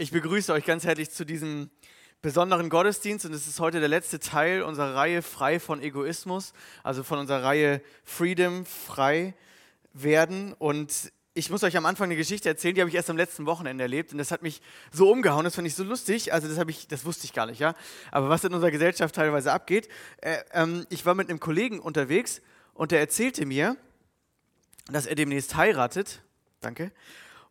Ich begrüße euch ganz herzlich zu diesem besonderen Gottesdienst und es ist heute der letzte Teil unserer Reihe Frei von Egoismus, also von unserer Reihe Freedom, frei werden. Und ich muss euch am Anfang eine Geschichte erzählen, die habe ich erst am letzten Wochenende erlebt und das hat mich so umgehauen, das fand ich so lustig, also das, ich, das wusste ich gar nicht, ja. Aber was in unserer Gesellschaft teilweise abgeht, äh, ähm, ich war mit einem Kollegen unterwegs und der erzählte mir, dass er demnächst heiratet, danke,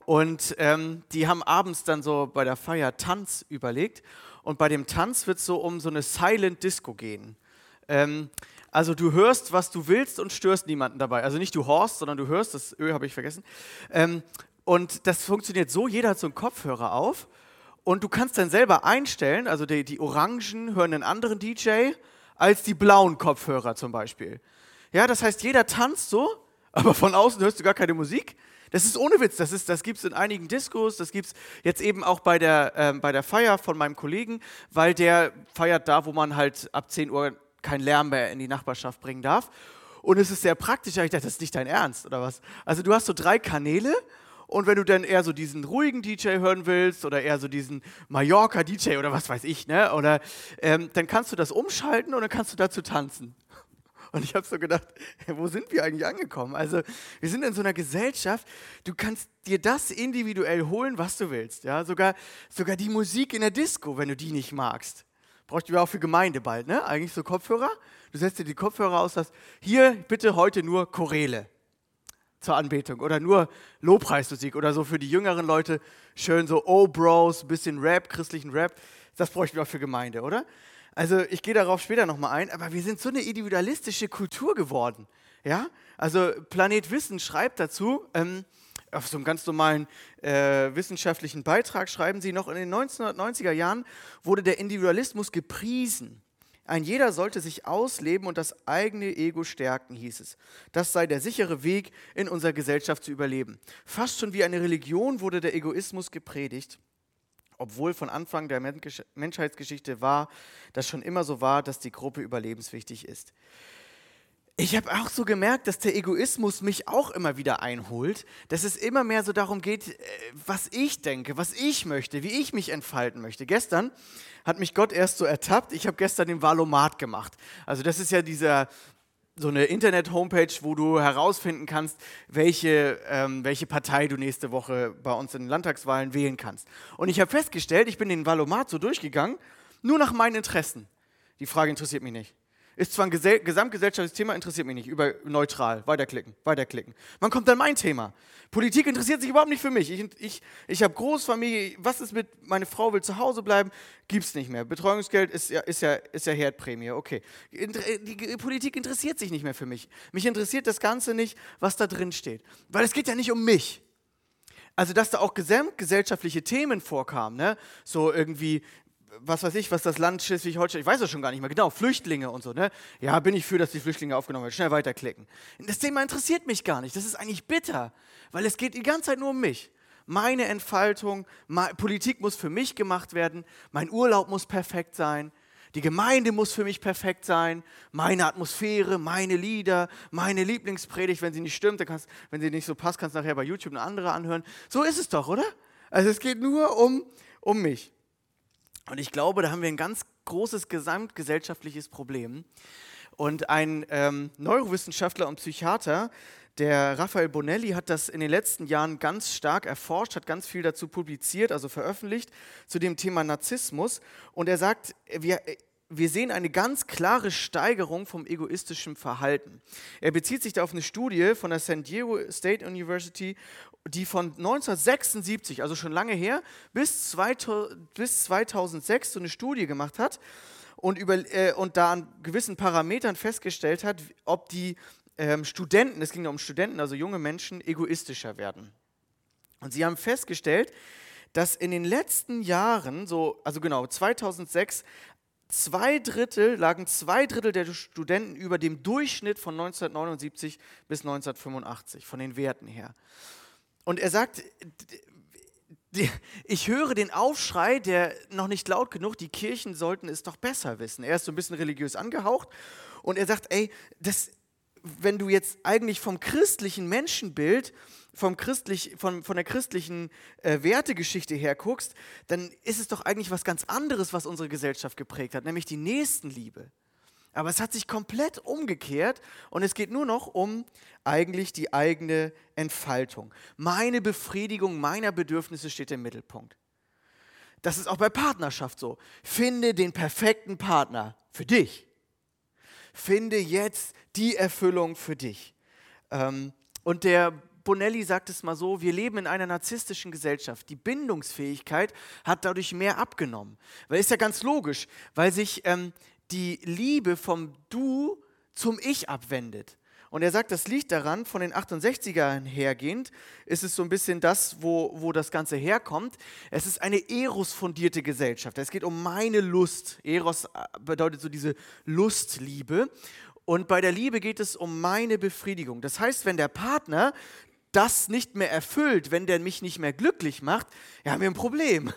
und ähm, die haben abends dann so bei der Feier Tanz überlegt. Und bei dem Tanz wird es so um so eine Silent Disco gehen. Ähm, also du hörst, was du willst und störst niemanden dabei. Also nicht du horst, sondern du hörst, das Ö habe ich vergessen. Ähm, und das funktioniert so, jeder hat so einen Kopfhörer auf und du kannst dann selber einstellen, also die, die Orangen hören einen anderen DJ als die blauen Kopfhörer zum Beispiel. Ja, das heißt, jeder tanzt so, aber von außen hörst du gar keine Musik das ist ohne Witz, das, das gibt es in einigen Diskos, das gibt es jetzt eben auch bei der, ähm, bei der Feier von meinem Kollegen, weil der feiert da, wo man halt ab 10 Uhr keinen Lärm mehr in die Nachbarschaft bringen darf. Und es ist sehr praktisch, ich dachte, das ist nicht dein Ernst, oder was? Also du hast so drei Kanäle und wenn du dann eher so diesen ruhigen DJ hören willst oder eher so diesen Mallorca-DJ oder was weiß ich, ne? Oder ähm, dann kannst du das umschalten und dann kannst du dazu tanzen. Und ich habe so gedacht, wo sind wir eigentlich angekommen? Also wir sind in so einer Gesellschaft, du kannst dir das individuell holen, was du willst. Ja? Sogar, sogar die Musik in der Disco, wenn du die nicht magst. Brauchst du auch für Gemeinde bald, ne? Eigentlich so Kopfhörer. Du setzt dir die Kopfhörer aus, sagst, hier bitte heute nur Chorele zur Anbetung oder nur Lobpreismusik oder so für die jüngeren Leute schön so Oh Bros, bisschen Rap, christlichen Rap. Das bräuchten wir auch für Gemeinde, oder? Also ich gehe darauf später nochmal ein, aber wir sind so eine individualistische Kultur geworden. Ja? Also Planet Wissen schreibt dazu, ähm, auf so einem ganz normalen äh, wissenschaftlichen Beitrag schreiben sie, noch in den 1990er Jahren wurde der Individualismus gepriesen. Ein jeder sollte sich ausleben und das eigene Ego stärken, hieß es. Das sei der sichere Weg, in unserer Gesellschaft zu überleben. Fast schon wie eine Religion wurde der Egoismus gepredigt obwohl von Anfang der Menschheitsgeschichte war, das schon immer so war, dass die Gruppe überlebenswichtig ist. Ich habe auch so gemerkt, dass der Egoismus mich auch immer wieder einholt, dass es immer mehr so darum geht, äh, was ich denke, was ich möchte, wie ich mich entfalten möchte. Gestern hat mich Gott erst so ertappt, ich habe gestern den Valomat gemacht. Also das ist ja dieser so eine Internet-Homepage, wo du herausfinden kannst, welche, ähm, welche Partei du nächste Woche bei uns in den Landtagswahlen wählen kannst. Und ich habe festgestellt, ich bin den Valomat so durchgegangen, nur nach meinen Interessen. Die Frage interessiert mich nicht. Ist zwar ein gesamtgesellschaftliches Thema, interessiert mich nicht. Über neutral, weiterklicken, weiterklicken. Wann kommt dann mein Thema? Politik interessiert sich überhaupt nicht für mich. Ich, ich, ich habe Großfamilie, was ist mit, meine Frau will zu Hause bleiben, gibt es nicht mehr. Betreuungsgeld ist ja, ist, ja, ist ja Herdprämie, okay. Die Politik interessiert sich nicht mehr für mich. Mich interessiert das Ganze nicht, was da drin steht. Weil es geht ja nicht um mich. Also, dass da auch gesamtgesellschaftliche Themen vorkamen, ne? so irgendwie was weiß ich, was das Land Schleswig-Holstein, ich weiß das schon gar nicht mehr genau, Flüchtlinge und so, ne? Ja, bin ich für, dass die Flüchtlinge aufgenommen werden. Schnell weiterklicken. Das Thema interessiert mich gar nicht. Das ist eigentlich bitter, weil es geht die ganze Zeit nur um mich. Meine Entfaltung, Politik muss für mich gemacht werden, mein Urlaub muss perfekt sein, die Gemeinde muss für mich perfekt sein, meine Atmosphäre, meine Lieder, meine Lieblingspredigt, wenn sie nicht stimmt, dann kannst, wenn sie nicht so passt, kannst du nachher bei YouTube eine andere anhören. So ist es doch, oder? Also es geht nur um, um mich. Und ich glaube, da haben wir ein ganz großes gesamtgesellschaftliches Problem. Und ein ähm, Neurowissenschaftler und Psychiater, der Raphael Bonelli, hat das in den letzten Jahren ganz stark erforscht, hat ganz viel dazu publiziert, also veröffentlicht, zu dem Thema Narzissmus. Und er sagt, wir, wir sehen eine ganz klare Steigerung vom egoistischen Verhalten. Er bezieht sich da auf eine Studie von der San Diego State University die von 1976, also schon lange her, bis, 2006 so eine Studie gemacht hat und, über, äh, und da an gewissen Parametern festgestellt hat, ob die ähm, Studenten, es ging ja um Studenten, also junge Menschen, egoistischer werden. Und sie haben festgestellt, dass in den letzten Jahren, so, also genau, 2006, zwei Drittel, lagen zwei Drittel der Studenten über dem Durchschnitt von 1979 bis 1985, von den Werten her. Und er sagt, ich höre den Aufschrei, der noch nicht laut genug, die Kirchen sollten es doch besser wissen. Er ist so ein bisschen religiös angehaucht und er sagt, ey, das, wenn du jetzt eigentlich vom christlichen Menschenbild vom Christlich, von, von der christlichen äh, Wertegeschichte her guckst, dann ist es doch eigentlich was ganz anderes, was unsere Gesellschaft geprägt hat, nämlich die Nächstenliebe. Aber es hat sich komplett umgekehrt und es geht nur noch um eigentlich die eigene Entfaltung. Meine Befriedigung meiner Bedürfnisse steht im Mittelpunkt. Das ist auch bei Partnerschaft so. Finde den perfekten Partner für dich. Finde jetzt die Erfüllung für dich. Ähm, und der Bonelli sagt es mal so, wir leben in einer narzisstischen Gesellschaft. Die Bindungsfähigkeit hat dadurch mehr abgenommen. Weil ist ja ganz logisch, weil sich ähm, die Liebe vom Du zum Ich abwendet. Und er sagt, das liegt daran, von den 68ern hergehend, ist es so ein bisschen das, wo, wo das Ganze herkommt. Es ist eine Eros-fundierte Gesellschaft. Es geht um meine Lust. Eros äh, bedeutet so diese Lustliebe. Und bei der Liebe geht es um meine Befriedigung. Das heißt, wenn der Partner das nicht mehr erfüllt, wenn der mich nicht mehr glücklich macht, ja, haben wir ein Problem.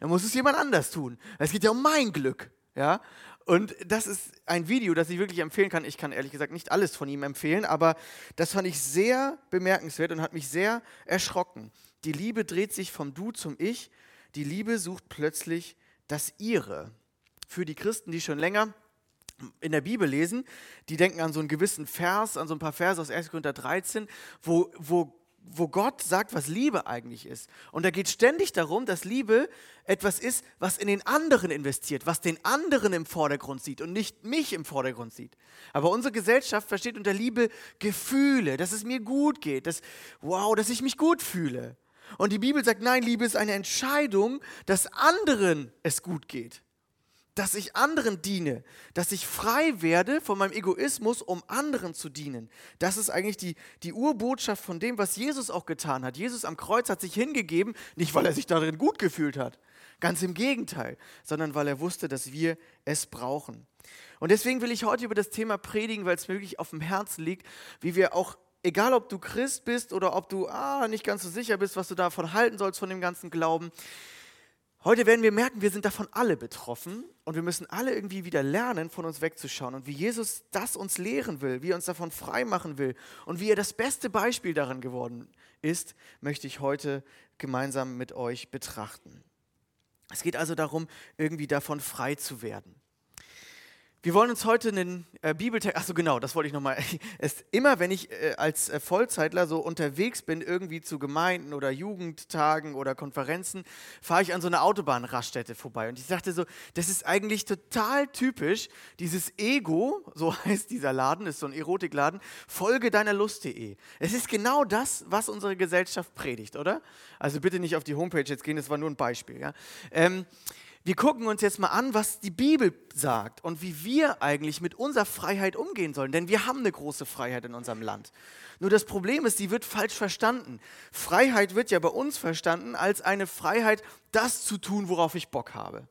Dann muss es jemand anders tun. Es geht ja um mein Glück. Ja? Und das ist ein Video, das ich wirklich empfehlen kann. Ich kann ehrlich gesagt nicht alles von ihm empfehlen, aber das fand ich sehr bemerkenswert und hat mich sehr erschrocken. Die Liebe dreht sich vom Du zum Ich. Die Liebe sucht plötzlich das Ihre. Für die Christen, die schon länger in der Bibel lesen, die denken an so einen gewissen Vers, an so ein paar Verse aus 1. Korinther 13, wo, wo wo Gott sagt, was Liebe eigentlich ist. Und da geht ständig darum, dass Liebe etwas ist, was in den anderen investiert, was den anderen im Vordergrund sieht und nicht mich im Vordergrund sieht. Aber unsere Gesellschaft versteht unter Liebe Gefühle, dass es mir gut geht, dass, wow, dass ich mich gut fühle. Und die Bibel sagt, nein, Liebe ist eine Entscheidung, dass anderen es gut geht dass ich anderen diene, dass ich frei werde von meinem Egoismus, um anderen zu dienen. Das ist eigentlich die, die Urbotschaft von dem, was Jesus auch getan hat. Jesus am Kreuz hat sich hingegeben, nicht weil er sich darin gut gefühlt hat, ganz im Gegenteil, sondern weil er wusste, dass wir es brauchen. Und deswegen will ich heute über das Thema predigen, weil es mir wirklich auf dem Herzen liegt, wie wir auch egal ob du Christ bist oder ob du ah, nicht ganz so sicher bist, was du davon halten sollst, von dem ganzen Glauben, Heute werden wir merken, wir sind davon alle betroffen und wir müssen alle irgendwie wieder lernen, von uns wegzuschauen. Und wie Jesus das uns lehren will, wie er uns davon frei machen will und wie er das beste Beispiel daran geworden ist, möchte ich heute gemeinsam mit euch betrachten. Es geht also darum, irgendwie davon frei zu werden. Wir wollen uns heute einen äh, Bibeltext, achso genau, das wollte ich nochmal. Immer wenn ich äh, als äh, Vollzeitler so unterwegs bin, irgendwie zu Gemeinden oder Jugendtagen oder Konferenzen, fahre ich an so einer Autobahnraststätte vorbei. Und ich sagte so, das ist eigentlich total typisch, dieses Ego, so heißt dieser Laden, ist so ein Erotikladen, folge deiner Lust.de. Es ist genau das, was unsere Gesellschaft predigt, oder? Also bitte nicht auf die Homepage jetzt gehen, das war nur ein Beispiel. Ja? Ähm, wir gucken uns jetzt mal an, was die Bibel sagt und wie wir eigentlich mit unserer Freiheit umgehen sollen. Denn wir haben eine große Freiheit in unserem Land. Nur das Problem ist, die wird falsch verstanden. Freiheit wird ja bei uns verstanden als eine Freiheit, das zu tun, worauf ich Bock habe.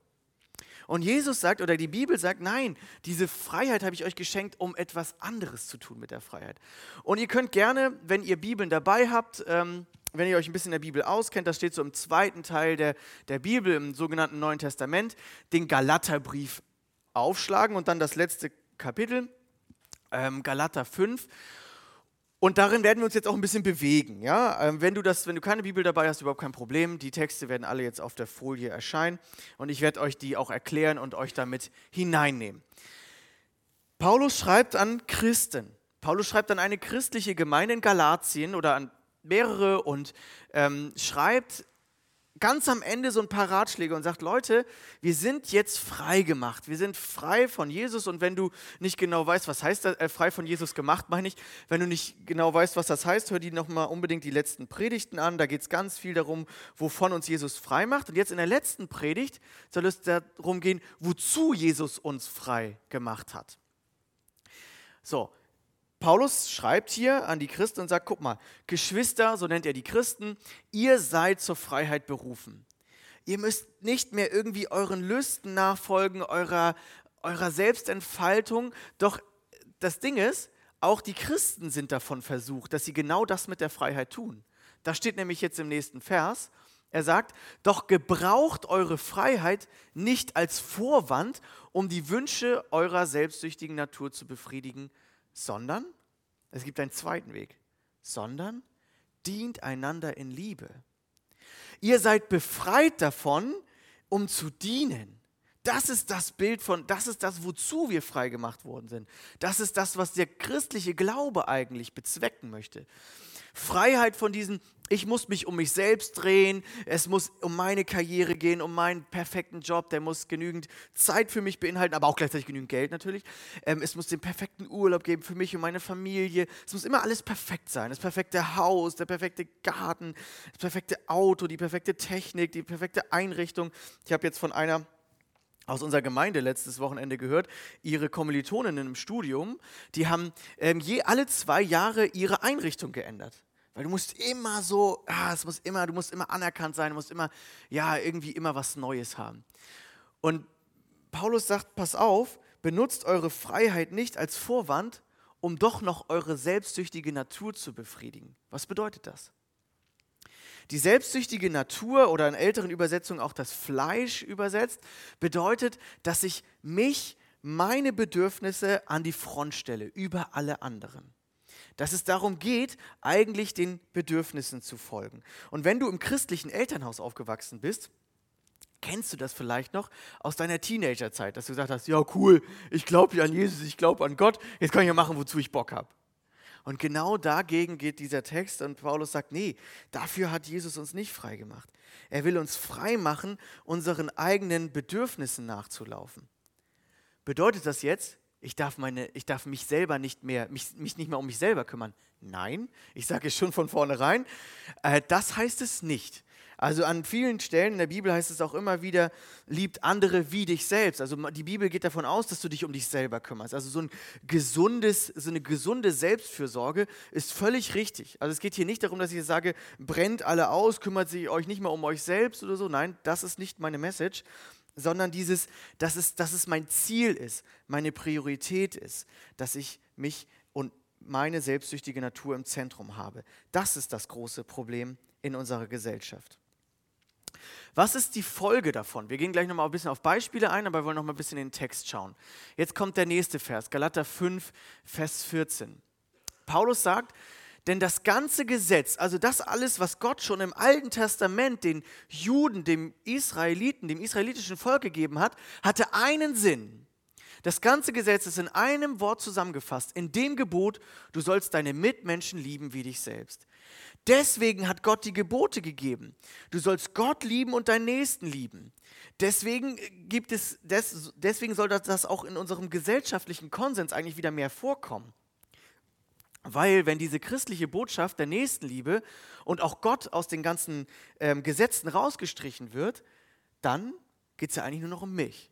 Und Jesus sagt, oder die Bibel sagt, nein, diese Freiheit habe ich euch geschenkt, um etwas anderes zu tun mit der Freiheit. Und ihr könnt gerne, wenn ihr Bibeln dabei habt, ähm, wenn ihr euch ein bisschen in der Bibel auskennt, das steht so im zweiten Teil der, der Bibel, im sogenannten Neuen Testament, den Galaterbrief aufschlagen und dann das letzte Kapitel, ähm, Galater 5. Und darin werden wir uns jetzt auch ein bisschen bewegen. Ja? Ähm, wenn, du das, wenn du keine Bibel dabei hast, überhaupt kein Problem. Die Texte werden alle jetzt auf der Folie erscheinen und ich werde euch die auch erklären und euch damit hineinnehmen. Paulus schreibt an Christen. Paulus schreibt an eine christliche Gemeinde in Galatien oder an mehrere und ähm, schreibt ganz am Ende so ein paar Ratschläge und sagt, Leute, wir sind jetzt frei gemacht. Wir sind frei von Jesus und wenn du nicht genau weißt, was heißt das, äh, frei von Jesus gemacht, meine ich, wenn du nicht genau weißt, was das heißt, hör die nochmal unbedingt die letzten Predigten an. Da geht es ganz viel darum, wovon uns Jesus frei macht. Und jetzt in der letzten Predigt soll es darum gehen, wozu Jesus uns frei gemacht hat. So, Paulus schreibt hier an die Christen und sagt, guck mal, Geschwister, so nennt er die Christen, ihr seid zur Freiheit berufen. Ihr müsst nicht mehr irgendwie euren Lüsten nachfolgen, eurer, eurer Selbstentfaltung. Doch das Ding ist, auch die Christen sind davon versucht, dass sie genau das mit der Freiheit tun. Das steht nämlich jetzt im nächsten Vers. Er sagt, doch gebraucht eure Freiheit nicht als Vorwand, um die Wünsche eurer selbstsüchtigen Natur zu befriedigen, sondern es gibt einen zweiten Weg, sondern dient einander in Liebe. Ihr seid befreit davon, um zu dienen. Das ist das Bild von, das ist das, wozu wir freigemacht worden sind. Das ist das, was der christliche Glaube eigentlich bezwecken möchte. Freiheit von diesen, ich muss mich um mich selbst drehen, es muss um meine Karriere gehen, um meinen perfekten Job, der muss genügend Zeit für mich beinhalten, aber auch gleichzeitig genügend Geld natürlich. Ähm, es muss den perfekten Urlaub geben für mich und meine Familie. Es muss immer alles perfekt sein. Das perfekte Haus, der perfekte Garten, das perfekte Auto, die perfekte Technik, die perfekte Einrichtung. Ich habe jetzt von einer aus unserer Gemeinde letztes Wochenende gehört, ihre Kommilitoninnen im Studium, die haben ähm, je alle zwei Jahre ihre Einrichtung geändert. Weil du musst immer so, ah, es muss immer, du musst immer anerkannt sein, du musst immer, ja, irgendwie immer was Neues haben. Und Paulus sagt, pass auf, benutzt eure Freiheit nicht als Vorwand, um doch noch eure selbstsüchtige Natur zu befriedigen. Was bedeutet das? Die selbstsüchtige Natur oder in älteren Übersetzungen auch das Fleisch übersetzt, bedeutet, dass ich mich, meine Bedürfnisse an die Front stelle, über alle anderen dass es darum geht, eigentlich den Bedürfnissen zu folgen. Und wenn du im christlichen Elternhaus aufgewachsen bist, kennst du das vielleicht noch aus deiner Teenagerzeit, dass du gesagt hast, ja cool, ich glaube ja an Jesus, ich glaube an Gott, jetzt kann ich ja machen, wozu ich Bock habe. Und genau dagegen geht dieser Text und Paulus sagt, nee, dafür hat Jesus uns nicht frei gemacht. Er will uns frei machen, unseren eigenen Bedürfnissen nachzulaufen. Bedeutet das jetzt, ich darf, meine, ich darf mich selber nicht mehr, mich, mich nicht mehr um mich selber kümmern. Nein, ich sage es schon von vornherein, äh, das heißt es nicht. Also an vielen Stellen in der Bibel heißt es auch immer wieder, liebt andere wie dich selbst. Also die Bibel geht davon aus, dass du dich um dich selber kümmerst. Also so, ein gesundes, so eine gesunde Selbstfürsorge ist völlig richtig. Also es geht hier nicht darum, dass ich sage, brennt alle aus, kümmert sich euch nicht mehr um euch selbst oder so. Nein, das ist nicht meine Message, sondern dieses, dass es, dass es mein Ziel ist, meine Priorität ist, dass ich mich und meine selbstsüchtige Natur im Zentrum habe. Das ist das große Problem in unserer Gesellschaft. Was ist die Folge davon? Wir gehen gleich nochmal ein bisschen auf Beispiele ein, aber wollen noch mal ein bisschen in den Text schauen. Jetzt kommt der nächste Vers, Galater 5, Vers 14. Paulus sagt, denn das ganze Gesetz, also das alles, was Gott schon im Alten Testament den Juden, dem Israeliten, dem israelitischen Volk gegeben hat, hatte einen Sinn. Das ganze Gesetz ist in einem Wort zusammengefasst, in dem Gebot, du sollst deine Mitmenschen lieben wie dich selbst. Deswegen hat Gott die Gebote gegeben. Du sollst Gott lieben und deinen Nächsten lieben. Deswegen gibt es, deswegen soll das auch in unserem gesellschaftlichen Konsens eigentlich wieder mehr vorkommen. Weil wenn diese christliche Botschaft der Nächstenliebe und auch Gott aus den ganzen ähm, Gesetzen rausgestrichen wird, dann geht es ja eigentlich nur noch um mich.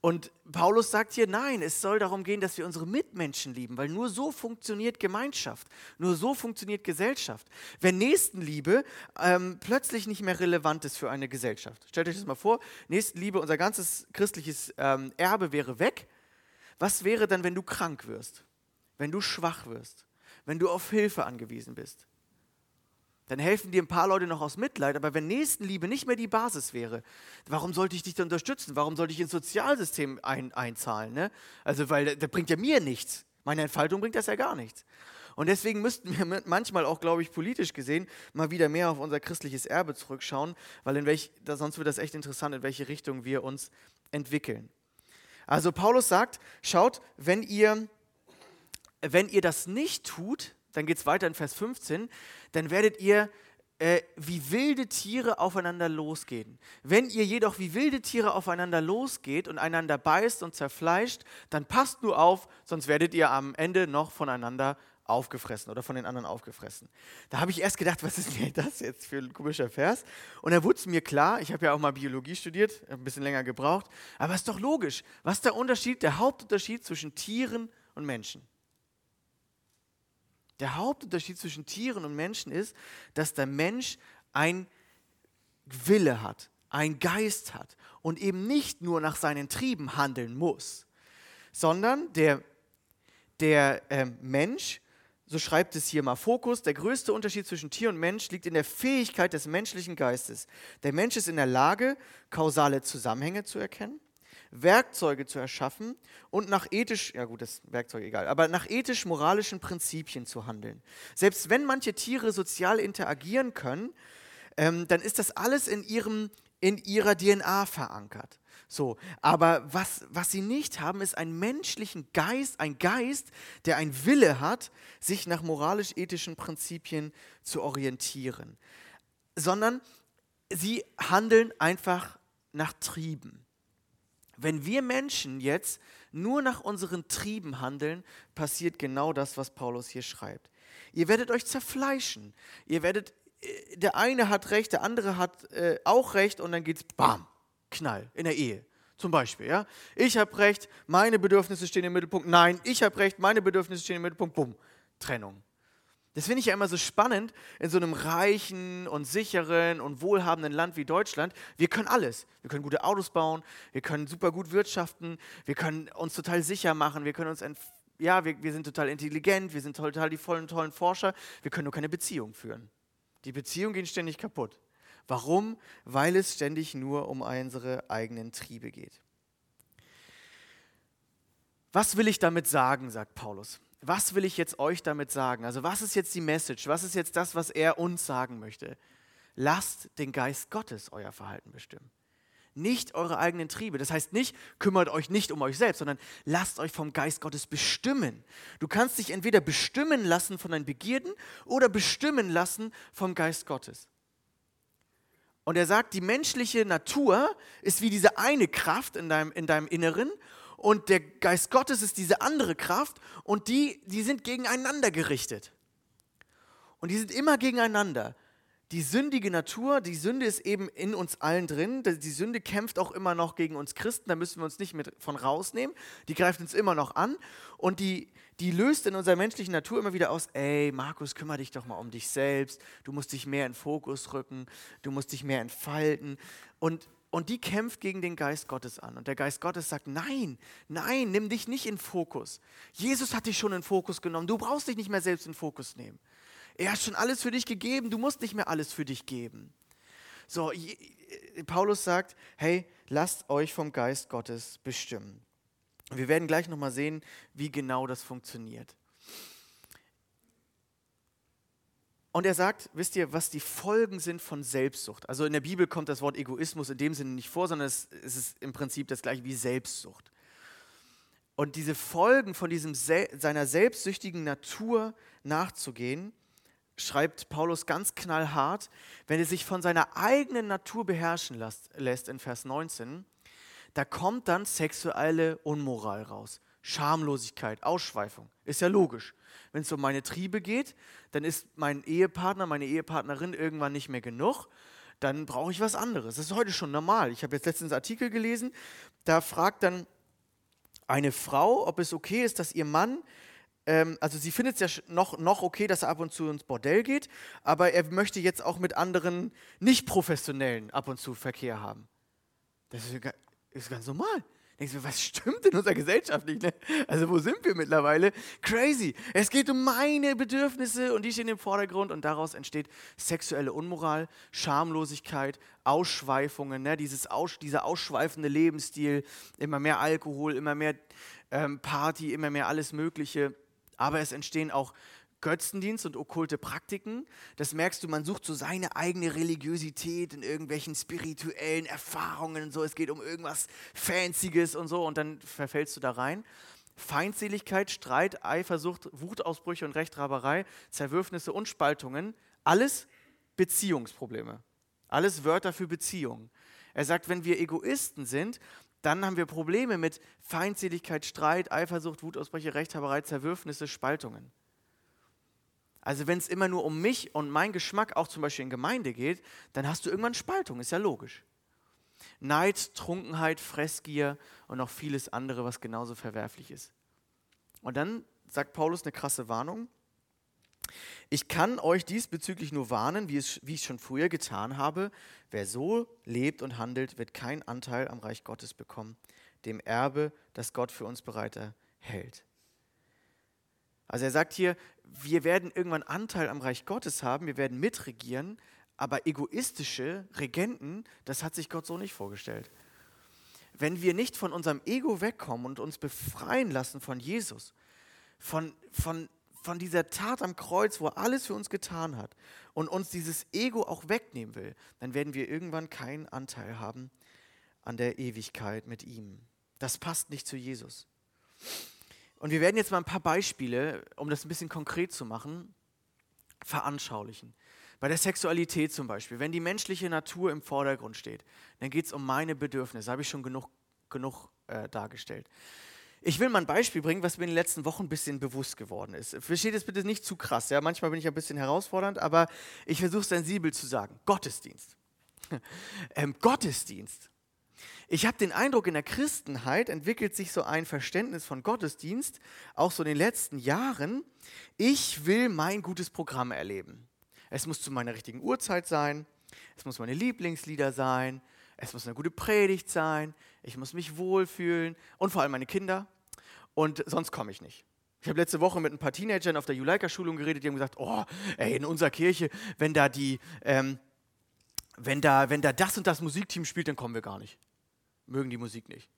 Und Paulus sagt hier, nein, es soll darum gehen, dass wir unsere Mitmenschen lieben, weil nur so funktioniert Gemeinschaft, nur so funktioniert Gesellschaft. Wenn Nächstenliebe ähm, plötzlich nicht mehr relevant ist für eine Gesellschaft. Stellt euch das mal vor, Nächstenliebe, unser ganzes christliches ähm, Erbe wäre weg. Was wäre dann, wenn du krank wirst? Wenn du schwach wirst, wenn du auf Hilfe angewiesen bist. Dann helfen dir ein paar Leute noch aus Mitleid, aber wenn Nächstenliebe nicht mehr die Basis wäre, warum sollte ich dich da unterstützen? Warum sollte ich ins Sozialsystem ein, einzahlen? Ne? Also, weil das bringt ja mir nichts. Meine Entfaltung bringt das ja gar nichts. Und deswegen müssten wir manchmal auch, glaube ich, politisch gesehen mal wieder mehr auf unser christliches Erbe zurückschauen, weil in welch, sonst wird das echt interessant, in welche Richtung wir uns entwickeln. Also Paulus sagt, schaut, wenn ihr wenn ihr das nicht tut, dann geht es weiter in Vers 15, dann werdet ihr äh, wie wilde Tiere aufeinander losgehen. Wenn ihr jedoch wie wilde Tiere aufeinander losgeht und einander beißt und zerfleischt, dann passt nur auf, sonst werdet ihr am Ende noch voneinander aufgefressen oder von den anderen aufgefressen. Da habe ich erst gedacht, was ist denn das jetzt für ein komischer Vers? Und da wurde es mir klar, ich habe ja auch mal Biologie studiert, ein bisschen länger gebraucht, aber es ist doch logisch. Was ist der Unterschied, der Hauptunterschied zwischen Tieren und Menschen? Der Hauptunterschied zwischen Tieren und Menschen ist, dass der Mensch ein Wille hat, ein Geist hat und eben nicht nur nach seinen Trieben handeln muss, sondern der, der äh, Mensch, so schreibt es hier mal Fokus, der größte Unterschied zwischen Tier und Mensch liegt in der Fähigkeit des menschlichen Geistes. Der Mensch ist in der Lage, kausale Zusammenhänge zu erkennen, Werkzeuge zu erschaffen und nach ethisch, ja gut, das Werkzeug egal, aber nach ethisch-moralischen Prinzipien zu handeln. Selbst wenn manche Tiere sozial interagieren können, ähm, dann ist das alles in, ihrem, in ihrer DNA verankert. So, aber was, was sie nicht haben, ist einen menschlichen Geist, ein Geist, der einen Wille hat, sich nach moralisch-ethischen Prinzipien zu orientieren, sondern sie handeln einfach nach Trieben. Wenn wir Menschen jetzt nur nach unseren Trieben handeln, passiert genau das, was Paulus hier schreibt. Ihr werdet euch zerfleischen. Ihr werdet, äh, der eine hat recht, der andere hat äh, auch recht und dann geht's bam, Knall in der Ehe. Zum Beispiel, ja. Ich habe recht, meine Bedürfnisse stehen im Mittelpunkt. Nein, ich habe recht, meine Bedürfnisse stehen im Mittelpunkt. Bumm, Trennung. Das finde ich ja immer so spannend in so einem reichen und sicheren und wohlhabenden Land wie Deutschland. Wir können alles. Wir können gute Autos bauen, wir können super gut wirtschaften, wir können uns total sicher machen, wir können uns, ja, wir, wir sind total intelligent, wir sind total die vollen, tollen Forscher, wir können nur keine Beziehung führen. Die Beziehungen gehen ständig kaputt. Warum? Weil es ständig nur um unsere eigenen Triebe geht. Was will ich damit sagen, sagt Paulus was will ich jetzt euch damit sagen? Also was ist jetzt die Message? Was ist jetzt das, was er uns sagen möchte? Lasst den Geist Gottes euer Verhalten bestimmen. Nicht eure eigenen Triebe. Das heißt nicht, kümmert euch nicht um euch selbst, sondern lasst euch vom Geist Gottes bestimmen. Du kannst dich entweder bestimmen lassen von deinen Begierden oder bestimmen lassen vom Geist Gottes. Und er sagt, die menschliche Natur ist wie diese eine Kraft in deinem, in deinem Inneren und der Geist Gottes ist diese andere Kraft und die, die sind gegeneinander gerichtet. Und die sind immer gegeneinander. Die sündige Natur, die Sünde ist eben in uns allen drin. Die Sünde kämpft auch immer noch gegen uns Christen, da müssen wir uns nicht mit von rausnehmen. Die greift uns immer noch an und die, die löst in unserer menschlichen Natur immer wieder aus, ey Markus, kümmere dich doch mal um dich selbst, du musst dich mehr in Fokus rücken, du musst dich mehr entfalten. Und und die kämpft gegen den Geist Gottes an. Und der Geist Gottes sagt, nein, nein, nimm dich nicht in Fokus. Jesus hat dich schon in Fokus genommen. Du brauchst dich nicht mehr selbst in Fokus nehmen. Er hat schon alles für dich gegeben. Du musst nicht mehr alles für dich geben. So, Paulus sagt, hey, lasst euch vom Geist Gottes bestimmen. Wir werden gleich nochmal sehen, wie genau das funktioniert. Und er sagt, wisst ihr, was die Folgen sind von Selbstsucht? Also in der Bibel kommt das Wort Egoismus in dem Sinne nicht vor, sondern es, ist im Prinzip das gleiche wie Selbstsucht. Und diese Folgen von diesem seiner selbstsüchtigen Natur nachzugehen, schreibt Paulus ganz knallhart, wenn er sich von seiner eigenen Natur beherrschen lässt in Vers 19, da kommt dann sexuelle Unmoral raus. Schamlosigkeit, Ausschweifung. Ist ja logisch. Wenn es um meine Triebe geht, dann ist mein Ehepartner, meine Ehepartnerin irgendwann nicht mehr genug. Dann brauche ich was anderes. Das ist heute schon normal. Ich habe jetzt letztens einen Artikel gelesen, da fragt dann eine Frau, ob es okay ist, dass ihr Mann ähm, also sie findet es ja noch, noch okay, dass er ab und zu ins Bordell geht, aber er möchte jetzt auch mit anderen nicht-professionellen ab und zu Verkehr haben. Das ist, ist ganz normal. Denkst du, was stimmt in unserer Gesellschaft nicht? Ne? Also wo sind wir mittlerweile? Crazy. Es geht um meine Bedürfnisse und die stehen im Vordergrund und daraus entsteht sexuelle Unmoral, Schamlosigkeit, Ausschweifungen, ne? Dieses Aus, dieser ausschweifende Lebensstil, immer mehr Alkohol, immer mehr ähm, Party, immer mehr alles Mögliche. Aber es entstehen auch Götzendienst und okkulte Praktiken. Das merkst du, man sucht so seine eigene Religiosität in irgendwelchen spirituellen Erfahrungen und so. Es geht um irgendwas Fancyes und so und dann verfällst du da rein. Feindseligkeit, Streit, Eifersucht, Wutausbrüche und Rechthaberei, Zerwürfnisse und Spaltungen, alles Beziehungsprobleme. Alles Wörter für Beziehungen. Er sagt, wenn wir Egoisten sind, dann haben wir Probleme mit Feindseligkeit, Streit, Eifersucht, Wutausbrüche, Rechthaberei, Zerwürfnisse, Spaltungen. Also wenn es immer nur um mich und meinen Geschmack auch zum Beispiel in Gemeinde geht, dann hast du irgendwann Spaltung, ist ja logisch. Neid, Trunkenheit, Fressgier und noch vieles andere, was genauso verwerflich ist. Und dann sagt Paulus eine krasse Warnung. Ich kann euch diesbezüglich nur warnen, wie, es, wie ich schon früher getan habe. Wer so lebt und handelt, wird keinen Anteil am Reich Gottes bekommen, dem Erbe, das Gott für uns bereiter hält. Also er sagt hier, wir werden irgendwann Anteil am Reich Gottes haben, wir werden mitregieren, aber egoistische Regenten, das hat sich Gott so nicht vorgestellt. wenn wir nicht von unserem Ego wegkommen und uns befreien lassen von Jesus, von, von, von dieser Tat am Kreuz, wo er alles für uns getan hat und uns dieses Ego auch wegnehmen will, dann werden wir irgendwann keinen Anteil haben an der Ewigkeit mit ihm. Das passt nicht zu Jesus. Und wir werden jetzt mal ein paar Beispiele, um das ein bisschen konkret zu machen, veranschaulichen. Bei der Sexualität zum Beispiel, wenn die menschliche Natur im Vordergrund steht, dann geht es um meine Bedürfnisse, habe ich schon genug, genug äh, dargestellt. Ich will mal ein Beispiel bringen, was mir in den letzten Wochen ein bisschen bewusst geworden ist. Versteht es bitte nicht zu krass, ja? manchmal bin ich ein bisschen herausfordernd, aber ich versuche sensibel zu sagen. Gottesdienst. ähm, Gottesdienst. Ich habe den Eindruck, in der Christenheit entwickelt sich so ein Verständnis von Gottesdienst, auch so in den letzten Jahren. Ich will mein gutes Programm erleben. Es muss zu meiner richtigen Uhrzeit sein. Es muss meine Lieblingslieder sein. Es muss eine gute Predigt sein. Ich muss mich wohlfühlen. Und vor allem meine Kinder. Und sonst komme ich nicht. Ich habe letzte Woche mit ein paar Teenagern auf der Juleika-Schulung geredet, die haben gesagt, oh, ey, in unserer Kirche, wenn da die, ähm, wenn da, wenn da das und das Musikteam spielt, dann kommen wir gar nicht. Mögen die Musik nicht.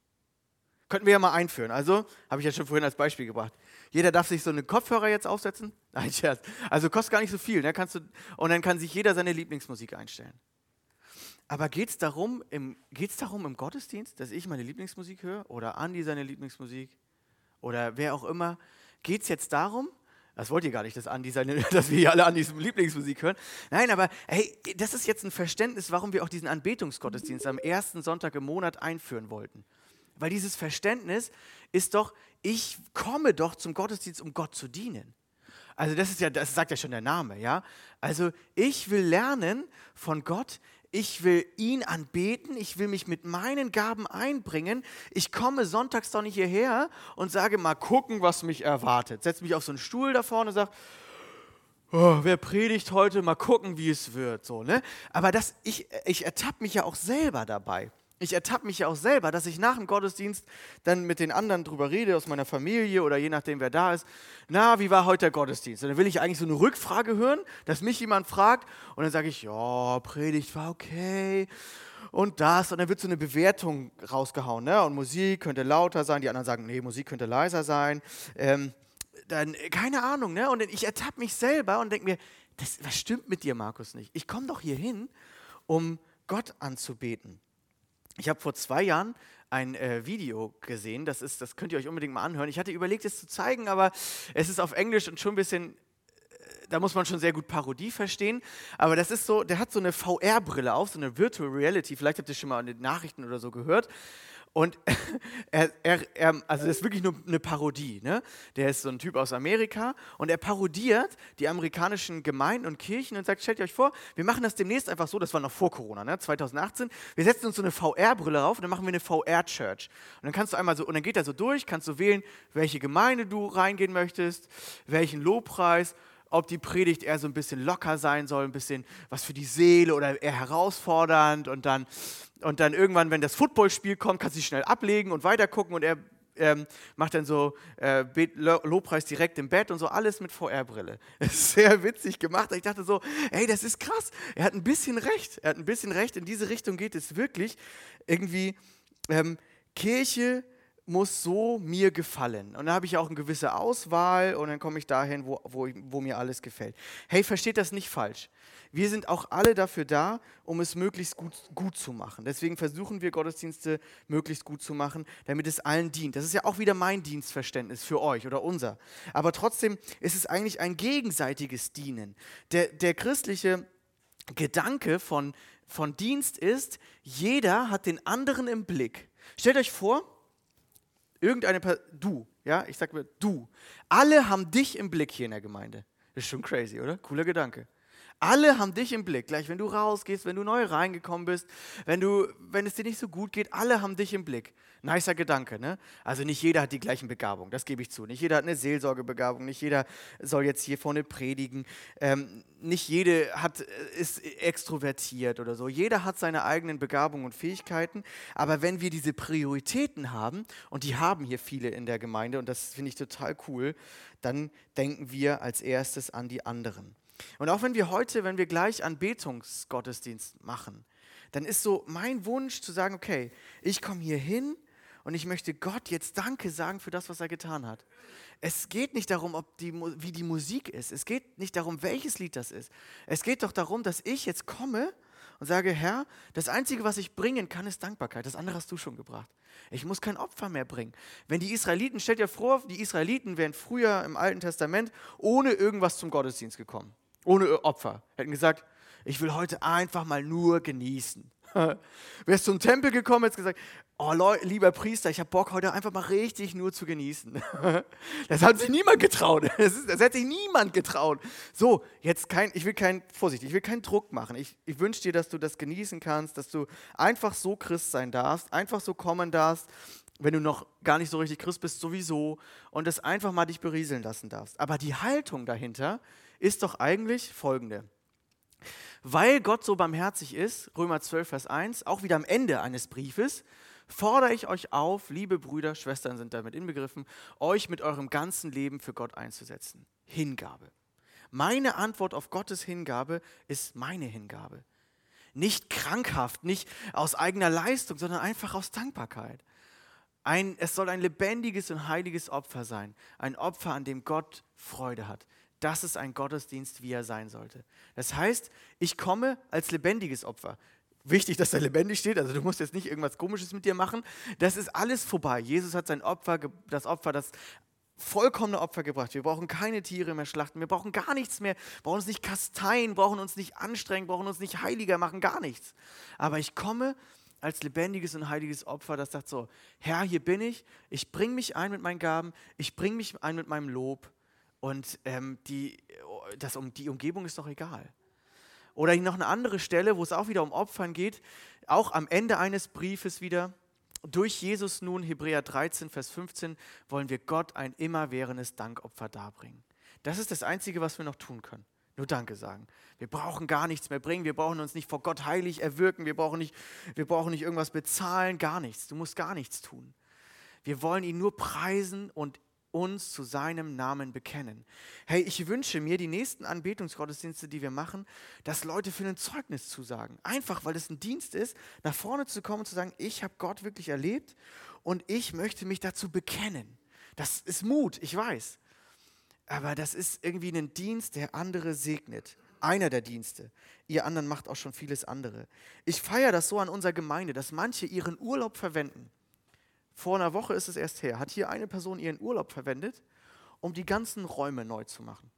Könnten wir ja mal einführen. Also, habe ich ja schon vorhin als Beispiel gebracht. Jeder darf sich so einen Kopfhörer jetzt aufsetzen. Nein, Scherz. Also kostet gar nicht so viel. Ne? Kannst du, und dann kann sich jeder seine Lieblingsmusik einstellen. Aber geht es darum, im, darum im Gottesdienst, dass ich meine Lieblingsmusik höre? Oder Andi seine Lieblingsmusik? Oder wer auch immer? Geht es jetzt darum, das wollt ihr gar nicht, dass, Andi seine, dass wir hier alle Andis Lieblingsmusik hören. Nein, aber hey, das ist jetzt ein Verständnis, warum wir auch diesen Anbetungsgottesdienst am ersten Sonntag im Monat einführen wollten. Weil dieses Verständnis ist doch, ich komme doch zum Gottesdienst, um Gott zu dienen. Also das ist ja, das sagt ja schon der Name, ja. Also ich will lernen von Gott, ich will ihn anbeten, ich will mich mit meinen Gaben einbringen. Ich komme sonntags doch nicht hierher und sage mal gucken, was mich erwartet. Setze mich auf so einen Stuhl da vorne und sage, oh, wer predigt heute, mal gucken, wie es wird. So, ne? Aber das, ich, ich ertappe mich ja auch selber dabei ich ertappe mich ja auch selber, dass ich nach dem Gottesdienst dann mit den anderen drüber rede, aus meiner Familie oder je nachdem, wer da ist. Na, wie war heute der Gottesdienst? Und dann will ich eigentlich so eine Rückfrage hören, dass mich jemand fragt und dann sage ich, ja, Predigt war okay und das. Und dann wird so eine Bewertung rausgehauen. Ne? Und Musik könnte lauter sein, die anderen sagen, nee, Musik könnte leiser sein. Ähm, dann, keine Ahnung. Ne? Und ich ertappe mich selber und denke mir, das, was stimmt mit dir, Markus, nicht? Ich komme doch hier hin, um Gott anzubeten. Ich habe vor zwei Jahren ein äh, Video gesehen, das, ist, das könnt ihr euch unbedingt mal anhören. Ich hatte überlegt, es zu zeigen, aber es ist auf Englisch und schon ein bisschen, äh, da muss man schon sehr gut Parodie verstehen. Aber das ist so, der hat so eine VR-Brille auf, so eine Virtual Reality. Vielleicht habt ihr schon mal in den Nachrichten oder so gehört. Und er, er, er, also das ist wirklich nur eine Parodie. Ne? Der ist so ein Typ aus Amerika und er parodiert die amerikanischen Gemeinden und Kirchen und sagt, stellt euch vor, wir machen das demnächst einfach so, das war noch vor Corona, ne? 2018, wir setzen uns so eine VR-Brille rauf und dann machen wir eine VR-Church. Und dann kannst du einmal so, und dann geht er so durch, kannst du wählen, welche Gemeinde du reingehen möchtest, welchen Lobpreis ob die Predigt eher so ein bisschen locker sein soll, ein bisschen was für die Seele oder eher herausfordernd und dann, und dann irgendwann, wenn das Footballspiel kommt, kannst du dich schnell ablegen und weitergucken und er ähm, macht dann so äh, Lobpreis direkt im Bett und so, alles mit VR-Brille. Sehr witzig gemacht. Ich dachte so, ey, das ist krass. Er hat ein bisschen recht. Er hat ein bisschen recht. In diese Richtung geht es wirklich. Irgendwie ähm, Kirche muss so mir gefallen. Und dann habe ich auch eine gewisse Auswahl und dann komme ich dahin, wo, wo, wo mir alles gefällt. Hey, versteht das nicht falsch. Wir sind auch alle dafür da, um es möglichst gut, gut zu machen. Deswegen versuchen wir Gottesdienste möglichst gut zu machen, damit es allen dient. Das ist ja auch wieder mein Dienstverständnis für euch oder unser. Aber trotzdem ist es eigentlich ein gegenseitiges Dienen. Der, der christliche Gedanke von, von Dienst ist, jeder hat den anderen im Blick. Stellt euch vor, irgendeine Person, du, ja, ich sag mir du, alle haben dich im Blick hier in der Gemeinde. Das ist schon crazy, oder? Cooler Gedanke. Alle haben dich im Blick, gleich wenn du rausgehst, wenn du neu reingekommen bist, wenn, du, wenn es dir nicht so gut geht, alle haben dich im Blick. Nicer Gedanke, ne? Also nicht jeder hat die gleichen Begabungen, das gebe ich zu. Nicht jeder hat eine Seelsorgebegabung, nicht jeder soll jetzt hier vorne predigen, ähm, nicht jede hat, ist extrovertiert oder so. Jeder hat seine eigenen Begabungen und Fähigkeiten, aber wenn wir diese Prioritäten haben, und die haben hier viele in der Gemeinde, und das finde ich total cool, dann denken wir als erstes an die anderen. Und auch wenn wir heute, wenn wir gleich Anbetungsgottesdienst machen, dann ist so mein Wunsch zu sagen, okay, ich komme hier hin und ich möchte Gott jetzt Danke sagen für das, was er getan hat. Es geht nicht darum, ob die, wie die Musik ist. Es geht nicht darum, welches Lied das ist. Es geht doch darum, dass ich jetzt komme und sage, Herr, das Einzige, was ich bringen kann, ist Dankbarkeit. Das andere hast du schon gebracht. Ich muss kein Opfer mehr bringen. Wenn die Israeliten, stellt dir vor, die Israeliten wären früher im Alten Testament ohne irgendwas zum Gottesdienst gekommen. Ohne Opfer. Hätten gesagt, ich will heute einfach mal nur genießen. Wärst zum Tempel gekommen, hättest gesagt, oh Leute, lieber Priester, ich habe Bock heute einfach mal richtig nur zu genießen. Das hat sich niemand getraut. Das, ist, das hätte sich niemand getraut. So, jetzt kein, ich will kein, Vorsicht, ich will keinen Druck machen. Ich, ich wünsche dir, dass du das genießen kannst, dass du einfach so Christ sein darfst, einfach so kommen darfst, wenn du noch gar nicht so richtig Christ bist, sowieso, und das einfach mal dich berieseln lassen darfst. Aber die Haltung dahinter ist doch eigentlich folgende. Weil Gott so barmherzig ist, Römer 12, Vers 1, auch wieder am Ende eines Briefes, fordere ich euch auf, liebe Brüder, Schwestern sind damit inbegriffen, euch mit eurem ganzen Leben für Gott einzusetzen. Hingabe. Meine Antwort auf Gottes Hingabe ist meine Hingabe. Nicht krankhaft, nicht aus eigener Leistung, sondern einfach aus Dankbarkeit. Ein, es soll ein lebendiges und heiliges Opfer sein. Ein Opfer, an dem Gott Freude hat. Das ist ein Gottesdienst, wie er sein sollte. Das heißt, ich komme als lebendiges Opfer wichtig, dass er lebendig steht. Also du musst jetzt nicht irgendwas Komisches mit dir machen. Das ist alles vorbei. Jesus hat sein Opfer, das Opfer, das vollkommene Opfer gebracht. Wir brauchen keine Tiere mehr schlachten. Wir brauchen gar nichts mehr. Brauchen uns nicht kasteien, brauchen uns nicht anstrengen, brauchen uns nicht heiliger machen, gar nichts. Aber ich komme als lebendiges und heiliges Opfer, das sagt so, Herr, hier bin ich, ich bringe mich ein mit meinen Gaben, ich bringe mich ein mit meinem Lob und ähm, die, das, um, die Umgebung ist doch egal. Oder noch eine andere Stelle, wo es auch wieder um Opfern geht, auch am Ende eines Briefes wieder. Durch Jesus nun, Hebräer 13, Vers 15, wollen wir Gott ein immerwährendes Dankopfer darbringen. Das ist das Einzige, was wir noch tun können. Nur Danke sagen. Wir brauchen gar nichts mehr bringen. Wir brauchen uns nicht vor Gott heilig erwirken. Wir brauchen nicht, wir brauchen nicht irgendwas bezahlen. Gar nichts. Du musst gar nichts tun. Wir wollen ihn nur preisen und uns zu seinem Namen bekennen. Hey, ich wünsche mir die nächsten Anbetungsgottesdienste, die wir machen, dass Leute für ein Zeugnis zusagen. Einfach, weil es ein Dienst ist, nach vorne zu kommen und zu sagen, ich habe Gott wirklich erlebt und ich möchte mich dazu bekennen. Das ist Mut, ich weiß. Aber das ist irgendwie ein Dienst, der andere segnet. Einer der Dienste. Ihr anderen macht auch schon vieles andere. Ich feiere das so an unserer Gemeinde, dass manche ihren Urlaub verwenden vor einer Woche ist es erst her, hat hier eine Person ihren Urlaub verwendet, um die ganzen Räume neu zu machen.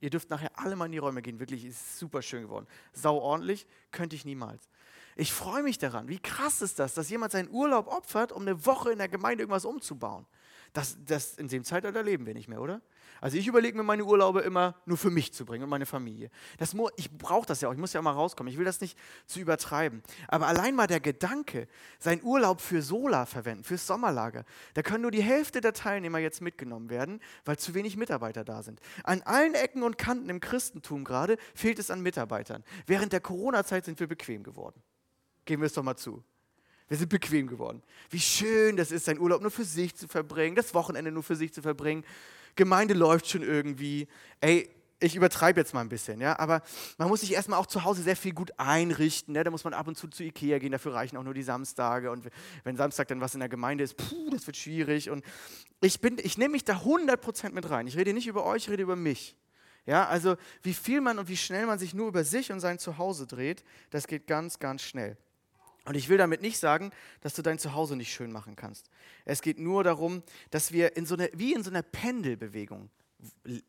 Ihr dürft nachher alle mal in die Räume gehen, wirklich, ist super schön geworden. Sau ordentlich, könnte ich niemals. Ich freue mich daran. Wie krass ist das, dass jemand seinen Urlaub opfert, um eine Woche in der Gemeinde irgendwas umzubauen? Das, das, in dem Zeitalter leben wir nicht mehr, oder? Also ich überlege mir meine Urlaube immer nur für mich zu bringen und meine Familie. Das, ich brauche das ja auch, ich muss ja auch mal rauskommen. Ich will das nicht zu übertreiben. Aber allein mal der Gedanke, seinen Urlaub für Sola verwenden, fürs Sommerlager, da können nur die Hälfte der Teilnehmer jetzt mitgenommen werden, weil zu wenig Mitarbeiter da sind. An allen Ecken und Kanten im Christentum gerade fehlt es an Mitarbeitern. Während der Corona-Zeit sind wir bequem geworden. Geben wir es doch mal zu. Wir sind bequem geworden. Wie schön das ist, seinen Urlaub nur für sich zu verbringen, das Wochenende nur für sich zu verbringen. Gemeinde läuft schon irgendwie. Ey, ich übertreibe jetzt mal ein bisschen, ja, aber man muss sich erstmal auch zu Hause sehr viel gut einrichten. Ne? Da muss man ab und zu zu Ikea gehen, dafür reichen auch nur die Samstage. Und wenn Samstag dann was in der Gemeinde ist, puh, das wird schwierig. Und ich, ich nehme mich da 100% mit rein. Ich rede nicht über euch, ich rede über mich. Ja, also wie viel man und wie schnell man sich nur über sich und sein Zuhause dreht, das geht ganz, ganz schnell. Und ich will damit nicht sagen, dass du dein Zuhause nicht schön machen kannst. Es geht nur darum, dass wir in so eine, wie in so einer Pendelbewegung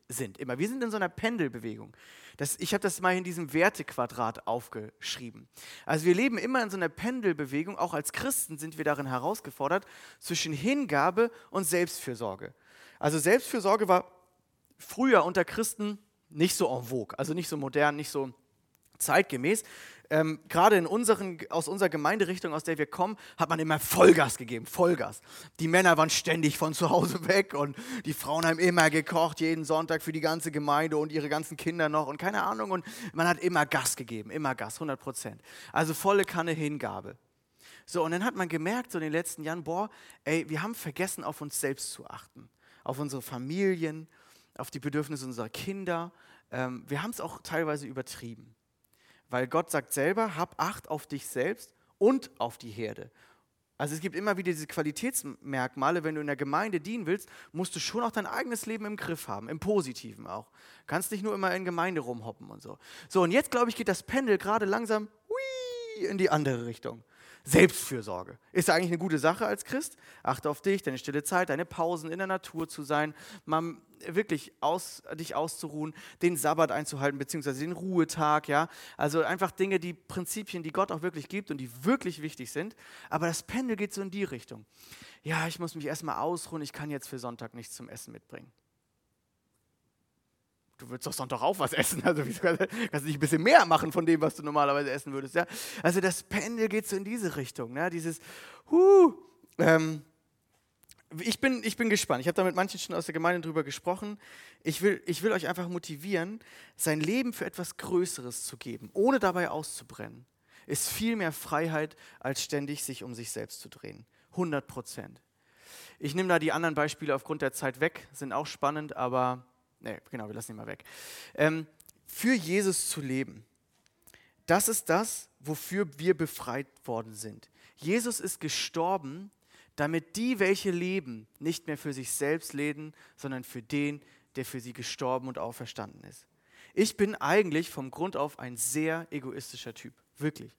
sind. Immer. Wir sind in so einer Pendelbewegung. Das, ich habe das mal in diesem Wertequadrat aufgeschrieben. Also wir leben immer in so einer Pendelbewegung. Auch als Christen sind wir darin herausgefordert zwischen Hingabe und Selbstfürsorge. Also Selbstfürsorge war früher unter Christen nicht so en vogue, also nicht so modern, nicht so zeitgemäß. Ähm, Gerade in unseren, aus unserer Gemeinderichtung, aus der wir kommen, hat man immer Vollgas gegeben, Vollgas. Die Männer waren ständig von zu Hause weg und die Frauen haben immer gekocht, jeden Sonntag für die ganze Gemeinde und ihre ganzen Kinder noch und keine Ahnung. Und man hat immer Gas gegeben, immer Gas, 100 Prozent. Also volle Kanne Hingabe. So, und dann hat man gemerkt, so in den letzten Jahren, boah, ey, wir haben vergessen, auf uns selbst zu achten. Auf unsere Familien, auf die Bedürfnisse unserer Kinder. Ähm, wir haben es auch teilweise übertrieben. Weil Gott sagt selber, hab Acht auf dich selbst und auf die Herde. Also es gibt immer wieder diese Qualitätsmerkmale, wenn du in der Gemeinde dienen willst, musst du schon auch dein eigenes Leben im Griff haben, im Positiven auch. Kannst nicht nur immer in Gemeinde rumhoppen und so. So, und jetzt glaube ich, geht das Pendel gerade langsam hui, in die andere Richtung. Selbstfürsorge. Ist eigentlich eine gute Sache als Christ. Achte auf dich, deine stille Zeit, deine Pausen in der Natur zu sein, mal wirklich aus, dich auszuruhen, den Sabbat einzuhalten, beziehungsweise den Ruhetag, ja. Also einfach Dinge, die Prinzipien, die Gott auch wirklich gibt und die wirklich wichtig sind. Aber das Pendel geht so in die Richtung. Ja, ich muss mich erstmal ausruhen, ich kann jetzt für Sonntag nichts zum Essen mitbringen du würdest doch Sonntag auch was essen. Also kannst du nicht ein bisschen mehr machen von dem, was du normalerweise essen würdest. Ja? Also das Pendel geht so in diese Richtung. Ne? Dieses, huh, ähm, ich, bin, ich bin gespannt. Ich habe da mit manchen schon aus der Gemeinde drüber gesprochen. Ich will, ich will euch einfach motivieren, sein Leben für etwas Größeres zu geben, ohne dabei auszubrennen. Ist viel mehr Freiheit, als ständig sich um sich selbst zu drehen. 100 Prozent. Ich nehme da die anderen Beispiele aufgrund der Zeit weg, sind auch spannend, aber Nee, genau, wir lassen ihn mal weg. Ähm, für Jesus zu leben, das ist das, wofür wir befreit worden sind. Jesus ist gestorben, damit die, welche leben, nicht mehr für sich selbst leben, sondern für den, der für sie gestorben und auferstanden ist. Ich bin eigentlich vom Grund auf ein sehr egoistischer Typ, wirklich.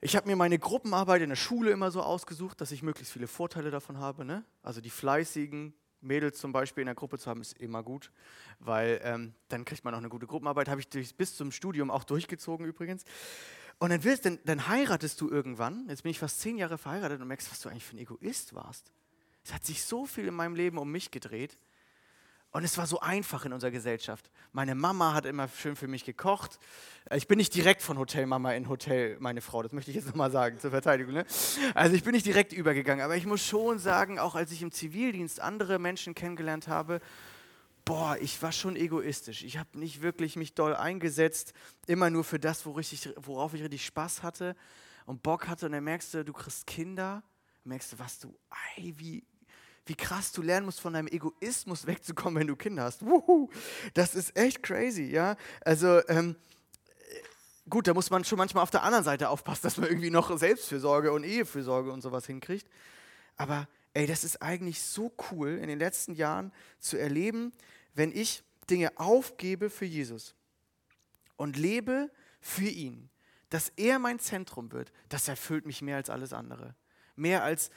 Ich habe mir meine Gruppenarbeit in der Schule immer so ausgesucht, dass ich möglichst viele Vorteile davon habe. Ne? Also die Fleißigen, Mädels zum Beispiel in der Gruppe zu haben, ist immer gut, weil ähm, dann kriegt man auch eine gute Gruppenarbeit. Habe ich bis zum Studium auch durchgezogen übrigens. Und dann, willst, dann, dann heiratest du irgendwann, jetzt bin ich fast zehn Jahre verheiratet und merkst, was du eigentlich für ein Egoist warst. Es hat sich so viel in meinem Leben um mich gedreht. Und es war so einfach in unserer Gesellschaft. Meine Mama hat immer schön für mich gekocht. Ich bin nicht direkt von Hotelmama in Hotel, meine Frau, das möchte ich jetzt nochmal sagen, zur Verteidigung. Ne? Also ich bin nicht direkt übergegangen, aber ich muss schon sagen, auch als ich im Zivildienst andere Menschen kennengelernt habe, boah, ich war schon egoistisch. Ich habe nicht wirklich mich doll eingesetzt, immer nur für das, worauf ich richtig Spaß hatte und Bock hatte. Und dann merkst du, du kriegst Kinder, merkst du, was du, ey, wie, wie krass du lernen musst, von deinem Egoismus wegzukommen, wenn du Kinder hast. Wuhu, das ist echt crazy, ja. Also, ähm, gut, da muss man schon manchmal auf der anderen Seite aufpassen, dass man irgendwie noch Selbstfürsorge und Ehefürsorge und sowas hinkriegt. Aber ey, das ist eigentlich so cool in den letzten Jahren zu erleben, wenn ich Dinge aufgebe für Jesus und lebe für ihn, dass er mein Zentrum wird, das erfüllt mich mehr als alles andere. Mehr als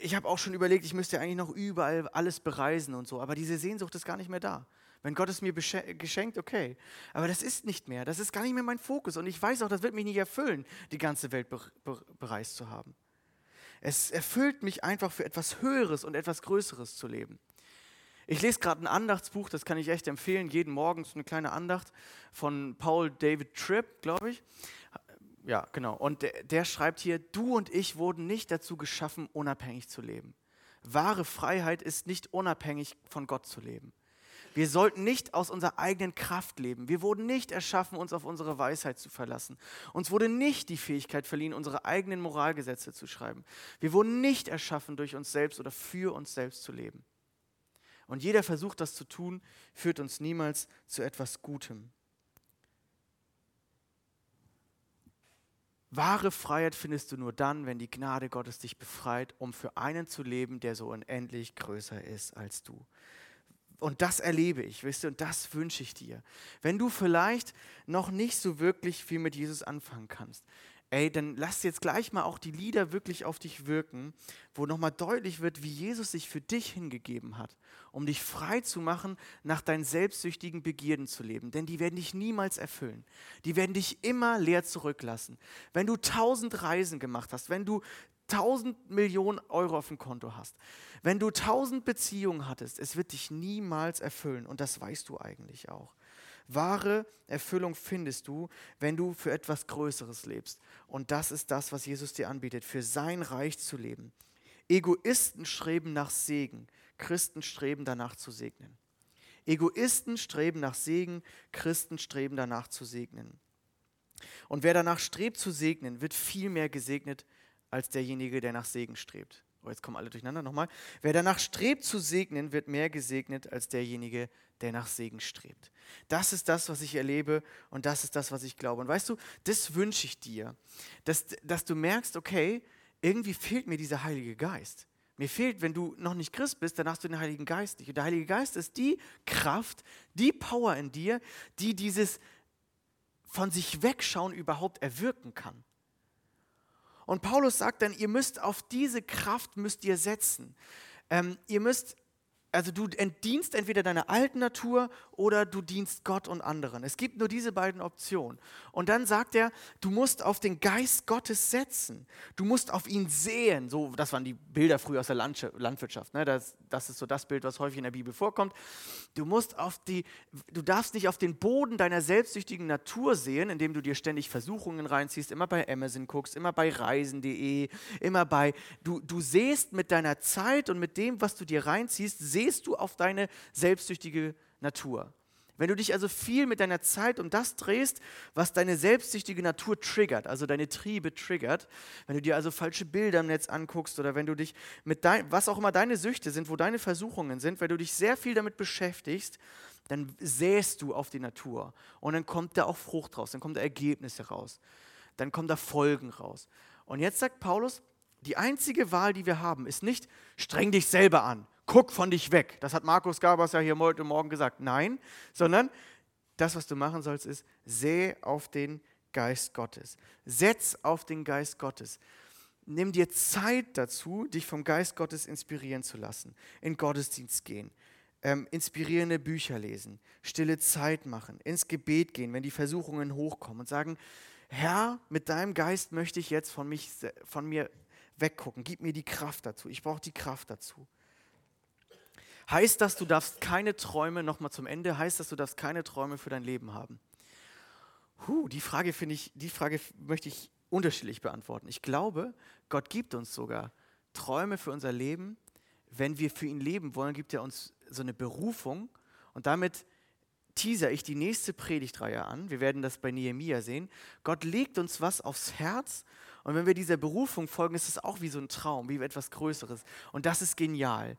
ich habe auch schon überlegt, ich müsste eigentlich noch überall alles bereisen und so, aber diese Sehnsucht ist gar nicht mehr da. Wenn Gott es mir geschenkt, okay. Aber das ist nicht mehr, das ist gar nicht mehr mein Fokus. Und ich weiß auch, das wird mich nicht erfüllen, die ganze Welt bereist zu haben. Es erfüllt mich einfach für etwas Höheres und etwas Größeres zu leben. Ich lese gerade ein Andachtsbuch, das kann ich echt empfehlen, jeden Morgen so eine kleine Andacht von Paul David Tripp, glaube ich ja, genau. Und der, der schreibt hier, du und ich wurden nicht dazu geschaffen, unabhängig zu leben. Wahre Freiheit ist nicht unabhängig von Gott zu leben. Wir sollten nicht aus unserer eigenen Kraft leben. Wir wurden nicht erschaffen, uns auf unsere Weisheit zu verlassen. Uns wurde nicht die Fähigkeit verliehen, unsere eigenen Moralgesetze zu schreiben. Wir wurden nicht erschaffen, durch uns selbst oder für uns selbst zu leben. Und jeder Versuch, das zu tun, führt uns niemals zu etwas Gutem. Wahre Freiheit findest du nur dann, wenn die Gnade Gottes dich befreit, um für einen zu leben, der so unendlich größer ist als du. Und das erlebe ich, wisst ihr, und das wünsche ich dir. Wenn du vielleicht noch nicht so wirklich viel mit Jesus anfangen kannst, ey, dann lass jetzt gleich mal auch die Lieder wirklich auf dich wirken, wo nochmal deutlich wird, wie Jesus sich für dich hingegeben hat, um dich frei zu machen, nach deinen selbstsüchtigen Begierden zu leben. Denn die werden dich niemals erfüllen. Die werden dich immer leer zurücklassen. Wenn du tausend Reisen gemacht hast, wenn du tausend Millionen Euro auf dem Konto hast, wenn du tausend Beziehungen hattest, es wird dich niemals erfüllen. Und das weißt du eigentlich auch. Wahre Erfüllung findest du, wenn du für etwas Größeres lebst. Und das ist das, was Jesus dir anbietet, für sein Reich zu leben. Egoisten streben nach Segen, Christen streben danach zu segnen. Egoisten streben nach Segen, Christen streben danach zu segnen. Und wer danach strebt zu segnen, wird viel mehr gesegnet als derjenige, der nach Segen strebt. Oh, jetzt kommen alle durcheinander nochmal. Wer danach strebt zu segnen, wird mehr gesegnet als derjenige, der nach Segen strebt. Das ist das, was ich erlebe und das ist das, was ich glaube. Und weißt du, das wünsche ich dir, dass, dass du merkst, okay, irgendwie fehlt mir dieser Heilige Geist. Mir fehlt, wenn du noch nicht Christ bist, dann hast du den Heiligen Geist nicht. Und der Heilige Geist ist die Kraft, die Power in dir, die dieses von sich wegschauen überhaupt erwirken kann. Und Paulus sagt dann, ihr müsst auf diese Kraft müsst ihr setzen. Ähm, ihr müsst also du entdienst entweder deiner alten Natur oder du dienst Gott und anderen. Es gibt nur diese beiden Optionen. Und dann sagt er, du musst auf den Geist Gottes setzen. Du musst auf ihn sehen. So, das waren die Bilder früher aus der Landwirtschaft. Ne? Das, das ist so das Bild, was häufig in der Bibel vorkommt. Du musst auf die, du darfst nicht auf den Boden deiner selbstsüchtigen Natur sehen, indem du dir ständig Versuchungen reinziehst, immer bei Amazon guckst, immer bei Reisen.de, immer bei, du, du siehst mit deiner Zeit und mit dem, was du dir reinziehst, gehst du auf deine selbstsüchtige Natur. Wenn du dich also viel mit deiner Zeit um das drehst, was deine selbstsüchtige Natur triggert, also deine Triebe triggert, wenn du dir also falsche Bilder im Netz anguckst oder wenn du dich mit dein, was auch immer deine Süchte sind, wo deine Versuchungen sind, wenn du dich sehr viel damit beschäftigst, dann säst du auf die Natur und dann kommt da auch Frucht raus, dann kommen da Ergebnisse raus, dann kommen da Folgen raus. Und jetzt sagt Paulus, die einzige Wahl, die wir haben, ist nicht, streng dich selber an, guck von dich weg. Das hat Markus Gabers ja hier heute Morgen gesagt. Nein, sondern das, was du machen sollst, ist, seh auf den Geist Gottes. Setz auf den Geist Gottes. Nimm dir Zeit dazu, dich vom Geist Gottes inspirieren zu lassen. In Gottesdienst gehen, ähm, inspirierende Bücher lesen, stille Zeit machen, ins Gebet gehen, wenn die Versuchungen hochkommen und sagen, Herr, mit deinem Geist möchte ich jetzt von, mich, von mir weggucken. Gib mir die Kraft dazu. Ich brauche die Kraft dazu. Heißt das, du darfst keine Träume, nochmal zum Ende, heißt das, du darfst keine Träume für dein Leben haben? Huh, die Frage finde ich, die Frage möchte ich unterschiedlich beantworten. Ich glaube, Gott gibt uns sogar Träume für unser Leben. Wenn wir für ihn leben wollen, gibt er uns so eine Berufung und damit teaser ich die nächste Predigtreihe an. Wir werden das bei Nehemia sehen. Gott legt uns was aufs Herz und wenn wir dieser Berufung folgen, ist es auch wie so ein Traum, wie etwas Größeres. Und das ist genial.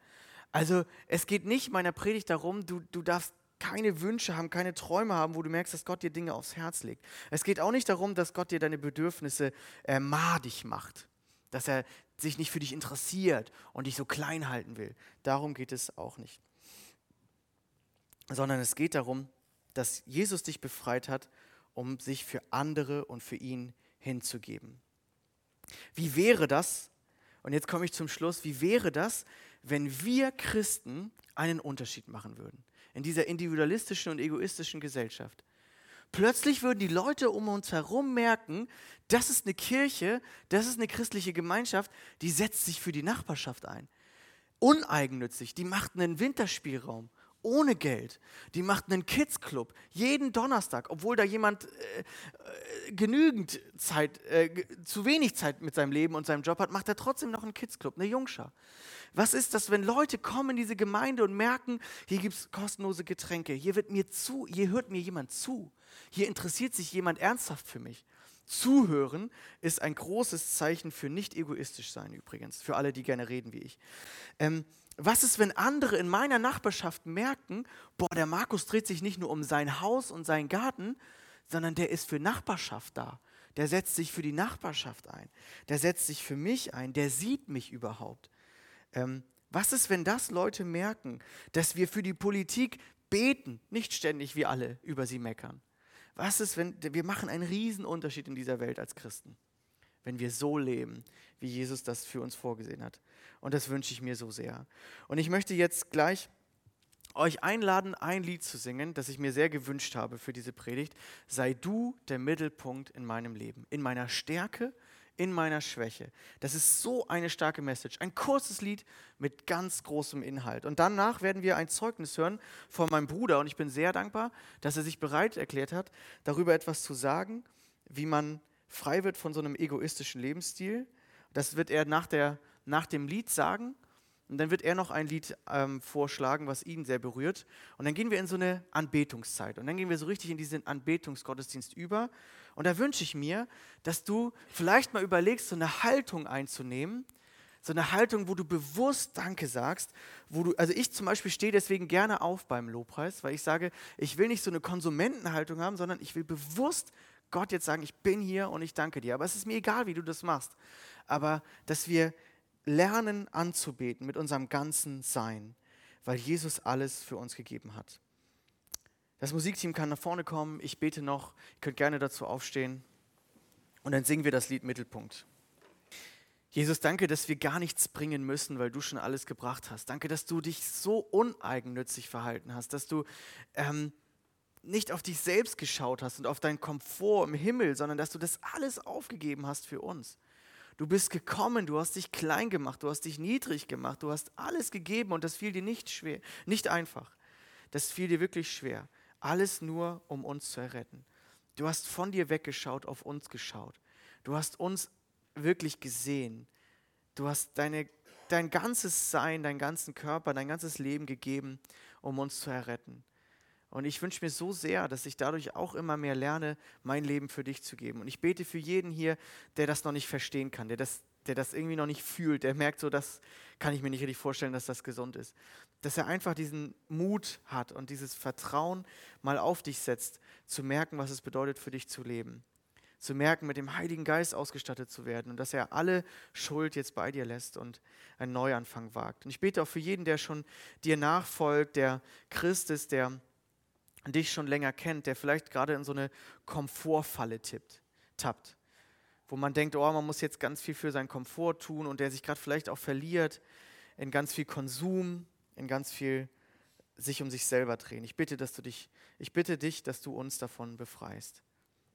Also es geht nicht meiner Predigt darum, du, du darfst keine Wünsche haben, keine Träume haben, wo du merkst, dass Gott dir Dinge aufs Herz legt. Es geht auch nicht darum, dass Gott dir deine Bedürfnisse äh, madig macht, dass er sich nicht für dich interessiert und dich so klein halten will. Darum geht es auch nicht. Sondern es geht darum, dass Jesus dich befreit hat, um sich für andere und für ihn hinzugeben. Wie wäre das, und jetzt komme ich zum Schluss, wie wäre das, wenn wir Christen einen Unterschied machen würden in dieser individualistischen und egoistischen Gesellschaft. Plötzlich würden die Leute um uns herum merken, das ist eine Kirche, das ist eine christliche Gemeinschaft, die setzt sich für die Nachbarschaft ein. Uneigennützig, die macht einen Winterspielraum ohne Geld. Die macht einen Kids Club jeden Donnerstag, obwohl da jemand äh, äh, genügend Zeit, äh, zu wenig Zeit mit seinem Leben und seinem Job hat, macht er trotzdem noch einen Kids Club, eine Jungschar. Was ist das, wenn Leute kommen in diese Gemeinde und merken, hier gibt es kostenlose Getränke, hier wird mir zu, hier hört mir jemand zu, hier interessiert sich jemand ernsthaft für mich. Zuhören ist ein großes Zeichen für nicht egoistisch sein übrigens, für alle, die gerne reden wie ich. Ähm, was ist, wenn andere in meiner Nachbarschaft merken, boah, der Markus dreht sich nicht nur um sein Haus und seinen Garten, sondern der ist für Nachbarschaft da. Der setzt sich für die Nachbarschaft ein. Der setzt sich für mich ein. Der sieht mich überhaupt. Ähm, was ist, wenn das Leute merken, dass wir für die Politik beten, nicht ständig wie alle über sie meckern? Was ist, wenn wir machen einen Riesenunterschied in dieser Welt als Christen, wenn wir so leben, wie Jesus das für uns vorgesehen hat? Und das wünsche ich mir so sehr. Und ich möchte jetzt gleich euch einladen, ein Lied zu singen, das ich mir sehr gewünscht habe für diese Predigt. Sei du der Mittelpunkt in meinem Leben, in meiner Stärke, in meiner Schwäche. Das ist so eine starke Message. Ein kurzes Lied mit ganz großem Inhalt. Und danach werden wir ein Zeugnis hören von meinem Bruder. Und ich bin sehr dankbar, dass er sich bereit erklärt hat, darüber etwas zu sagen, wie man frei wird von so einem egoistischen Lebensstil. Das wird er nach der nach dem Lied sagen und dann wird er noch ein Lied ähm, vorschlagen, was ihn sehr berührt. Und dann gehen wir in so eine Anbetungszeit. Und dann gehen wir so richtig in diesen Anbetungsgottesdienst über. Und da wünsche ich mir, dass du vielleicht mal überlegst, so eine Haltung einzunehmen, So eine Haltung, wo du bewusst Danke sagst, wo du, also ich zum Beispiel stehe deswegen gerne auf beim Lobpreis, weil ich sage, ich will nicht so eine Konsumentenhaltung haben, sondern ich will bewusst Gott jetzt sagen, ich bin hier und ich danke dir. Aber es ist mir egal, wie du das machst. Aber dass wir lernen anzubeten mit unserem ganzen Sein, weil Jesus alles für uns gegeben hat. Das Musikteam kann nach vorne kommen, ich bete noch, ihr könnt gerne dazu aufstehen und dann singen wir das Lied Mittelpunkt. Jesus, danke, dass wir gar nichts bringen müssen, weil du schon alles gebracht hast. Danke, dass du dich so uneigennützig verhalten hast, dass du ähm, nicht auf dich selbst geschaut hast und auf deinen Komfort im Himmel, sondern dass du das alles aufgegeben hast für uns. Du bist gekommen, du hast dich klein gemacht, du hast dich niedrig gemacht, du hast alles gegeben und das fiel dir nicht schwer, nicht einfach. Das fiel dir wirklich schwer. Alles nur, um uns zu erretten. Du hast von dir weggeschaut, auf uns geschaut. Du hast uns wirklich gesehen. Du hast deine, dein ganzes Sein, deinen ganzen Körper, dein ganzes Leben gegeben, um uns zu erretten. Und ich wünsche mir so sehr, dass ich dadurch auch immer mehr lerne, mein Leben für dich zu geben. Und ich bete für jeden hier, der das noch nicht verstehen kann, der das, der das irgendwie noch nicht fühlt, der merkt so, das kann ich mir nicht richtig vorstellen, dass das gesund ist. Dass er einfach diesen Mut hat und dieses Vertrauen mal auf dich setzt, zu merken, was es bedeutet, für dich zu leben. Zu merken, mit dem Heiligen Geist ausgestattet zu werden und dass er alle Schuld jetzt bei dir lässt und einen Neuanfang wagt. Und ich bete auch für jeden, der schon dir nachfolgt, der Christ ist, der dich schon länger kennt, der vielleicht gerade in so eine Komfortfalle tippt, tappt, wo man denkt, oh, man muss jetzt ganz viel für seinen Komfort tun und der sich gerade vielleicht auch verliert in ganz viel Konsum, in ganz viel sich um sich selber drehen. Ich bitte, dass du dich, ich bitte dich, dass du uns davon befreist.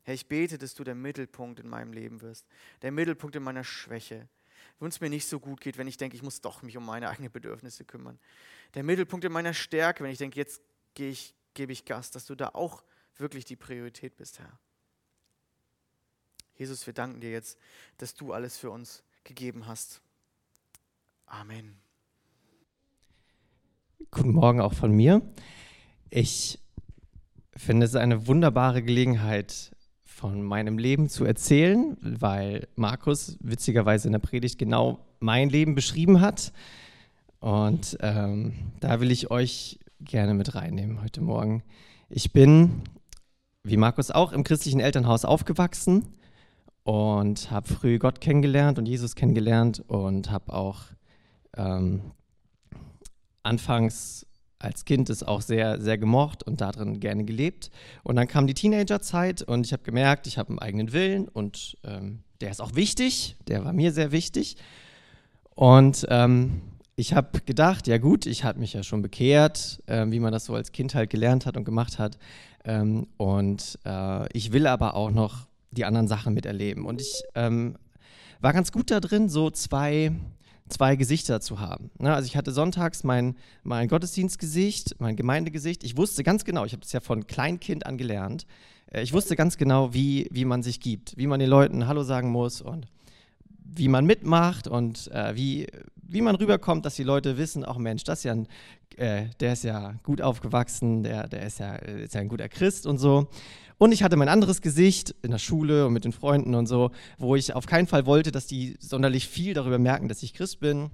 Herr, ich bete, dass du der Mittelpunkt in meinem Leben wirst, der Mittelpunkt in meiner Schwäche, wenn es mir nicht so gut geht, wenn ich denke, ich muss doch mich um meine eigenen Bedürfnisse kümmern. Der Mittelpunkt in meiner Stärke, wenn ich denke, jetzt gehe ich gebe ich Gas, dass du da auch wirklich die Priorität bist, Herr. Jesus, wir danken dir jetzt, dass du alles für uns gegeben hast. Amen. Guten Morgen auch von mir. Ich finde es eine wunderbare Gelegenheit, von meinem Leben zu erzählen, weil Markus witzigerweise in der Predigt genau mein Leben beschrieben hat. Und ähm, da will ich euch gerne mit reinnehmen heute Morgen. Ich bin, wie Markus auch, im christlichen Elternhaus aufgewachsen und habe früh Gott kennengelernt und Jesus kennengelernt und habe auch ähm, anfangs als Kind es auch sehr, sehr gemocht und darin gerne gelebt. Und dann kam die Teenagerzeit und ich habe gemerkt, ich habe einen eigenen Willen und ähm, der ist auch wichtig, der war mir sehr wichtig. Und ähm, ich habe gedacht, ja gut, ich habe mich ja schon bekehrt, äh, wie man das so als Kind halt gelernt hat und gemacht hat. Ähm, und äh, ich will aber auch noch die anderen Sachen miterleben. Und ich ähm, war ganz gut da drin, so zwei, zwei Gesichter zu haben. Ne? Also ich hatte sonntags mein, mein Gottesdienstgesicht, mein Gemeindegesicht. Ich wusste ganz genau, ich habe das ja von Kleinkind an gelernt, äh, ich wusste ganz genau, wie, wie man sich gibt, wie man den Leuten Hallo sagen muss und wie man mitmacht und äh, wie, wie man rüberkommt, dass die Leute wissen, auch Mensch, das ist ja ein, äh, der ist ja gut aufgewachsen, der, der ist, ja, ist ja ein guter Christ und so. Und ich hatte mein anderes Gesicht in der Schule und mit den Freunden und so, wo ich auf keinen Fall wollte, dass die sonderlich viel darüber merken, dass ich Christ bin.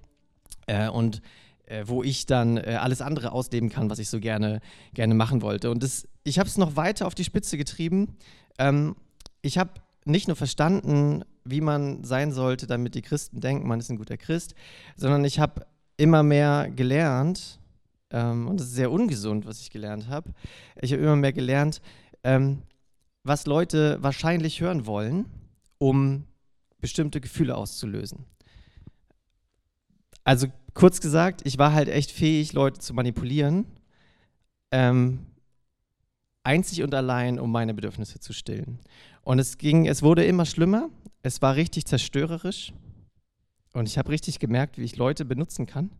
Äh, und äh, wo ich dann äh, alles andere ausleben kann, was ich so gerne, gerne machen wollte. Und das, ich habe es noch weiter auf die Spitze getrieben. Ähm, ich habe nicht nur verstanden, wie man sein sollte, damit die Christen denken, man ist ein guter Christ, sondern ich habe immer mehr gelernt, ähm, und das ist sehr ungesund, was ich gelernt habe, ich habe immer mehr gelernt, ähm, was Leute wahrscheinlich hören wollen, um bestimmte Gefühle auszulösen. Also kurz gesagt, ich war halt echt fähig, Leute zu manipulieren, ähm, einzig und allein, um meine Bedürfnisse zu stillen. Und es ging, es wurde immer schlimmer. Es war richtig zerstörerisch. Und ich habe richtig gemerkt, wie ich Leute benutzen kann.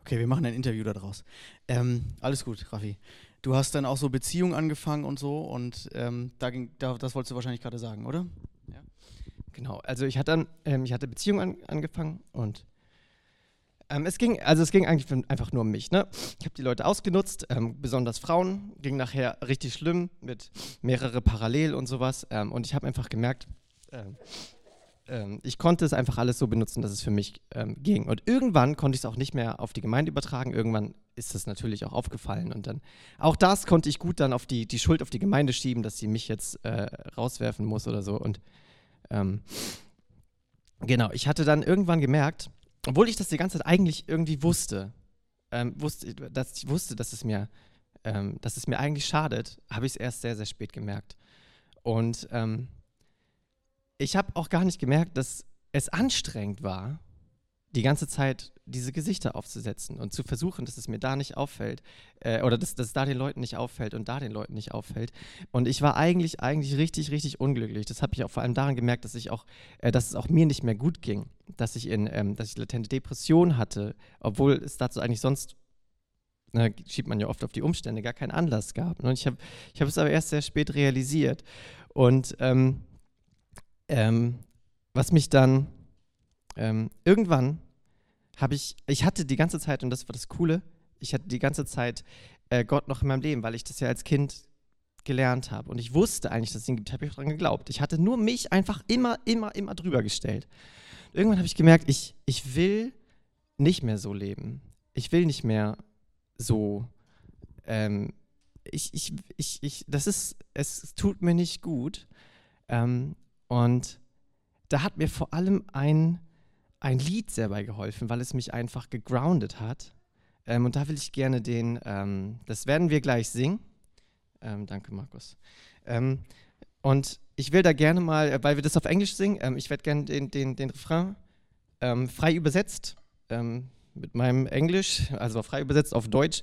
Okay, wir machen ein Interview daraus. Ähm, alles gut, Raffi. Du hast dann auch so Beziehungen angefangen und so und ähm, da ging, da, das wolltest du wahrscheinlich gerade sagen, oder? Ja. Genau, also ich hatte dann, ähm, ich hatte Beziehungen an, angefangen und ähm, es ging, also es ging eigentlich einfach nur um mich. Ne? Ich habe die Leute ausgenutzt, ähm, besonders Frauen, ging nachher richtig schlimm mit mehrere parallel und sowas. Ähm, und ich habe einfach gemerkt, ähm, ähm, ich konnte es einfach alles so benutzen, dass es für mich ähm, ging. Und irgendwann konnte ich es auch nicht mehr auf die Gemeinde übertragen. Irgendwann ist es natürlich auch aufgefallen. Und dann, auch das konnte ich gut dann auf die, die Schuld auf die Gemeinde schieben, dass sie mich jetzt äh, rauswerfen muss oder so. Und genau, ich hatte dann irgendwann gemerkt, obwohl ich das die ganze Zeit eigentlich irgendwie wusste, ähm, wusste dass ich wusste, dass es mir, ähm, dass es mir eigentlich schadet, habe ich es erst sehr, sehr spät gemerkt. Und ähm, ich habe auch gar nicht gemerkt, dass es anstrengend war, die ganze Zeit diese Gesichter aufzusetzen und zu versuchen, dass es mir da nicht auffällt äh, oder dass, dass es da den Leuten nicht auffällt und da den Leuten nicht auffällt. Und ich war eigentlich, eigentlich richtig, richtig unglücklich. Das habe ich auch vor allem daran gemerkt, dass ich auch, äh, dass es auch mir nicht mehr gut ging, dass ich in, ähm, dass ich latente Depression hatte, obwohl es dazu eigentlich sonst na, schiebt man ja oft auf die Umstände, gar keinen Anlass gab. Und ich habe ich hab es aber erst sehr spät realisiert. Und ähm, ähm, was mich dann ähm, irgendwann habe ich, ich hatte die ganze Zeit, und das war das Coole, ich hatte die ganze Zeit äh, Gott noch in meinem Leben, weil ich das ja als Kind gelernt habe. Und ich wusste eigentlich, dass es ihn gibt, habe ich daran geglaubt. Ich hatte nur mich einfach immer, immer, immer drüber gestellt. Irgendwann habe ich gemerkt, ich, ich will nicht mehr so leben. Ich will nicht mehr so. Ähm, ich, ich, ich, ich, das ist, es tut mir nicht gut. Ähm, und da hat mir vor allem ein ein Lied sehr bei geholfen, weil es mich einfach gegroundet hat. Ähm, und da will ich gerne den, ähm, das werden wir gleich singen. Ähm, danke, Markus. Ähm, und ich will da gerne mal, äh, weil wir das auf Englisch singen, ähm, ich werde gerne den, den, den Refrain ähm, frei übersetzt mit meinem Englisch, also frei übersetzt auf Deutsch,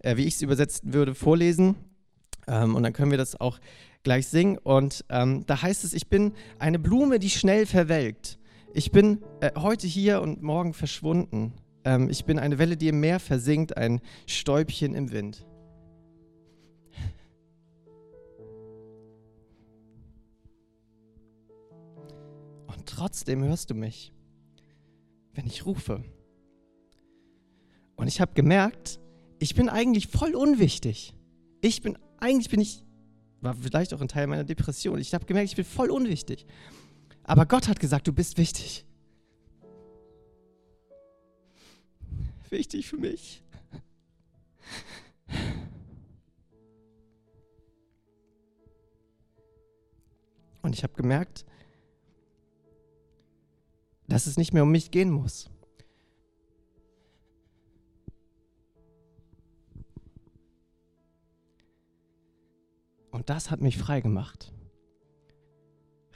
äh, wie ich es übersetzt würde, vorlesen. und dann können wir das auch gleich singen. Und da heißt es, ich bin eine Blume, die schnell verwelkt. Ich bin äh, heute hier und morgen verschwunden. Ähm, ich bin eine Welle, die im Meer versinkt, ein Stäubchen im Wind. Und trotzdem hörst du mich, wenn ich rufe. Und ich habe gemerkt, ich bin eigentlich voll unwichtig. Ich bin, eigentlich bin ich, war vielleicht auch ein Teil meiner Depression. Ich habe gemerkt, ich bin voll unwichtig. Aber Gott hat gesagt, du bist wichtig. Wichtig für mich. Und ich habe gemerkt, dass es nicht mehr um mich gehen muss. Und das hat mich frei gemacht.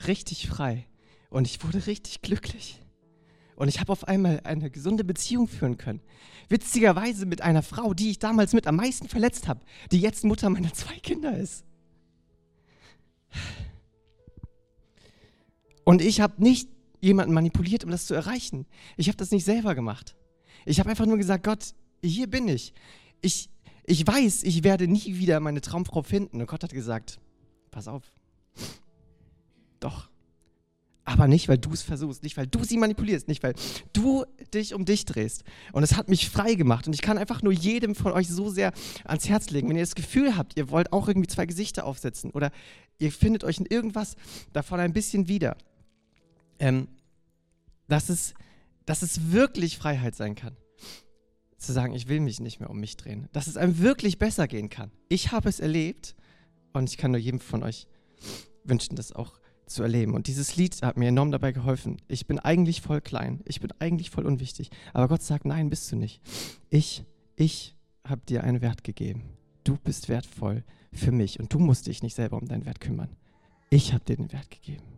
Richtig frei. Und ich wurde richtig glücklich. Und ich habe auf einmal eine gesunde Beziehung führen können. Witzigerweise mit einer Frau, die ich damals mit am meisten verletzt habe, die jetzt Mutter meiner zwei Kinder ist. Und ich habe nicht jemanden manipuliert, um das zu erreichen. Ich habe das nicht selber gemacht. Ich habe einfach nur gesagt, Gott, hier bin ich. ich. Ich weiß, ich werde nie wieder meine Traumfrau finden. Und Gott hat gesagt, pass auf. Doch, aber nicht, weil du es versuchst, nicht, weil du sie manipulierst, nicht, weil du dich um dich drehst. Und es hat mich frei gemacht. Und ich kann einfach nur jedem von euch so sehr ans Herz legen, wenn ihr das Gefühl habt, ihr wollt auch irgendwie zwei Gesichter aufsetzen oder ihr findet euch in irgendwas davon ein bisschen wieder, ähm, dass, es, dass es wirklich Freiheit sein kann. Zu sagen, ich will mich nicht mehr um mich drehen. Dass es einem wirklich besser gehen kann. Ich habe es erlebt und ich kann nur jedem von euch wünschen, das auch zu erleben. Und dieses Lied hat mir enorm dabei geholfen. Ich bin eigentlich voll klein, ich bin eigentlich voll unwichtig. Aber Gott sagt, nein, bist du nicht. Ich, ich habe dir einen Wert gegeben. Du bist wertvoll für mich und du musst dich nicht selber um deinen Wert kümmern. Ich habe dir den Wert gegeben.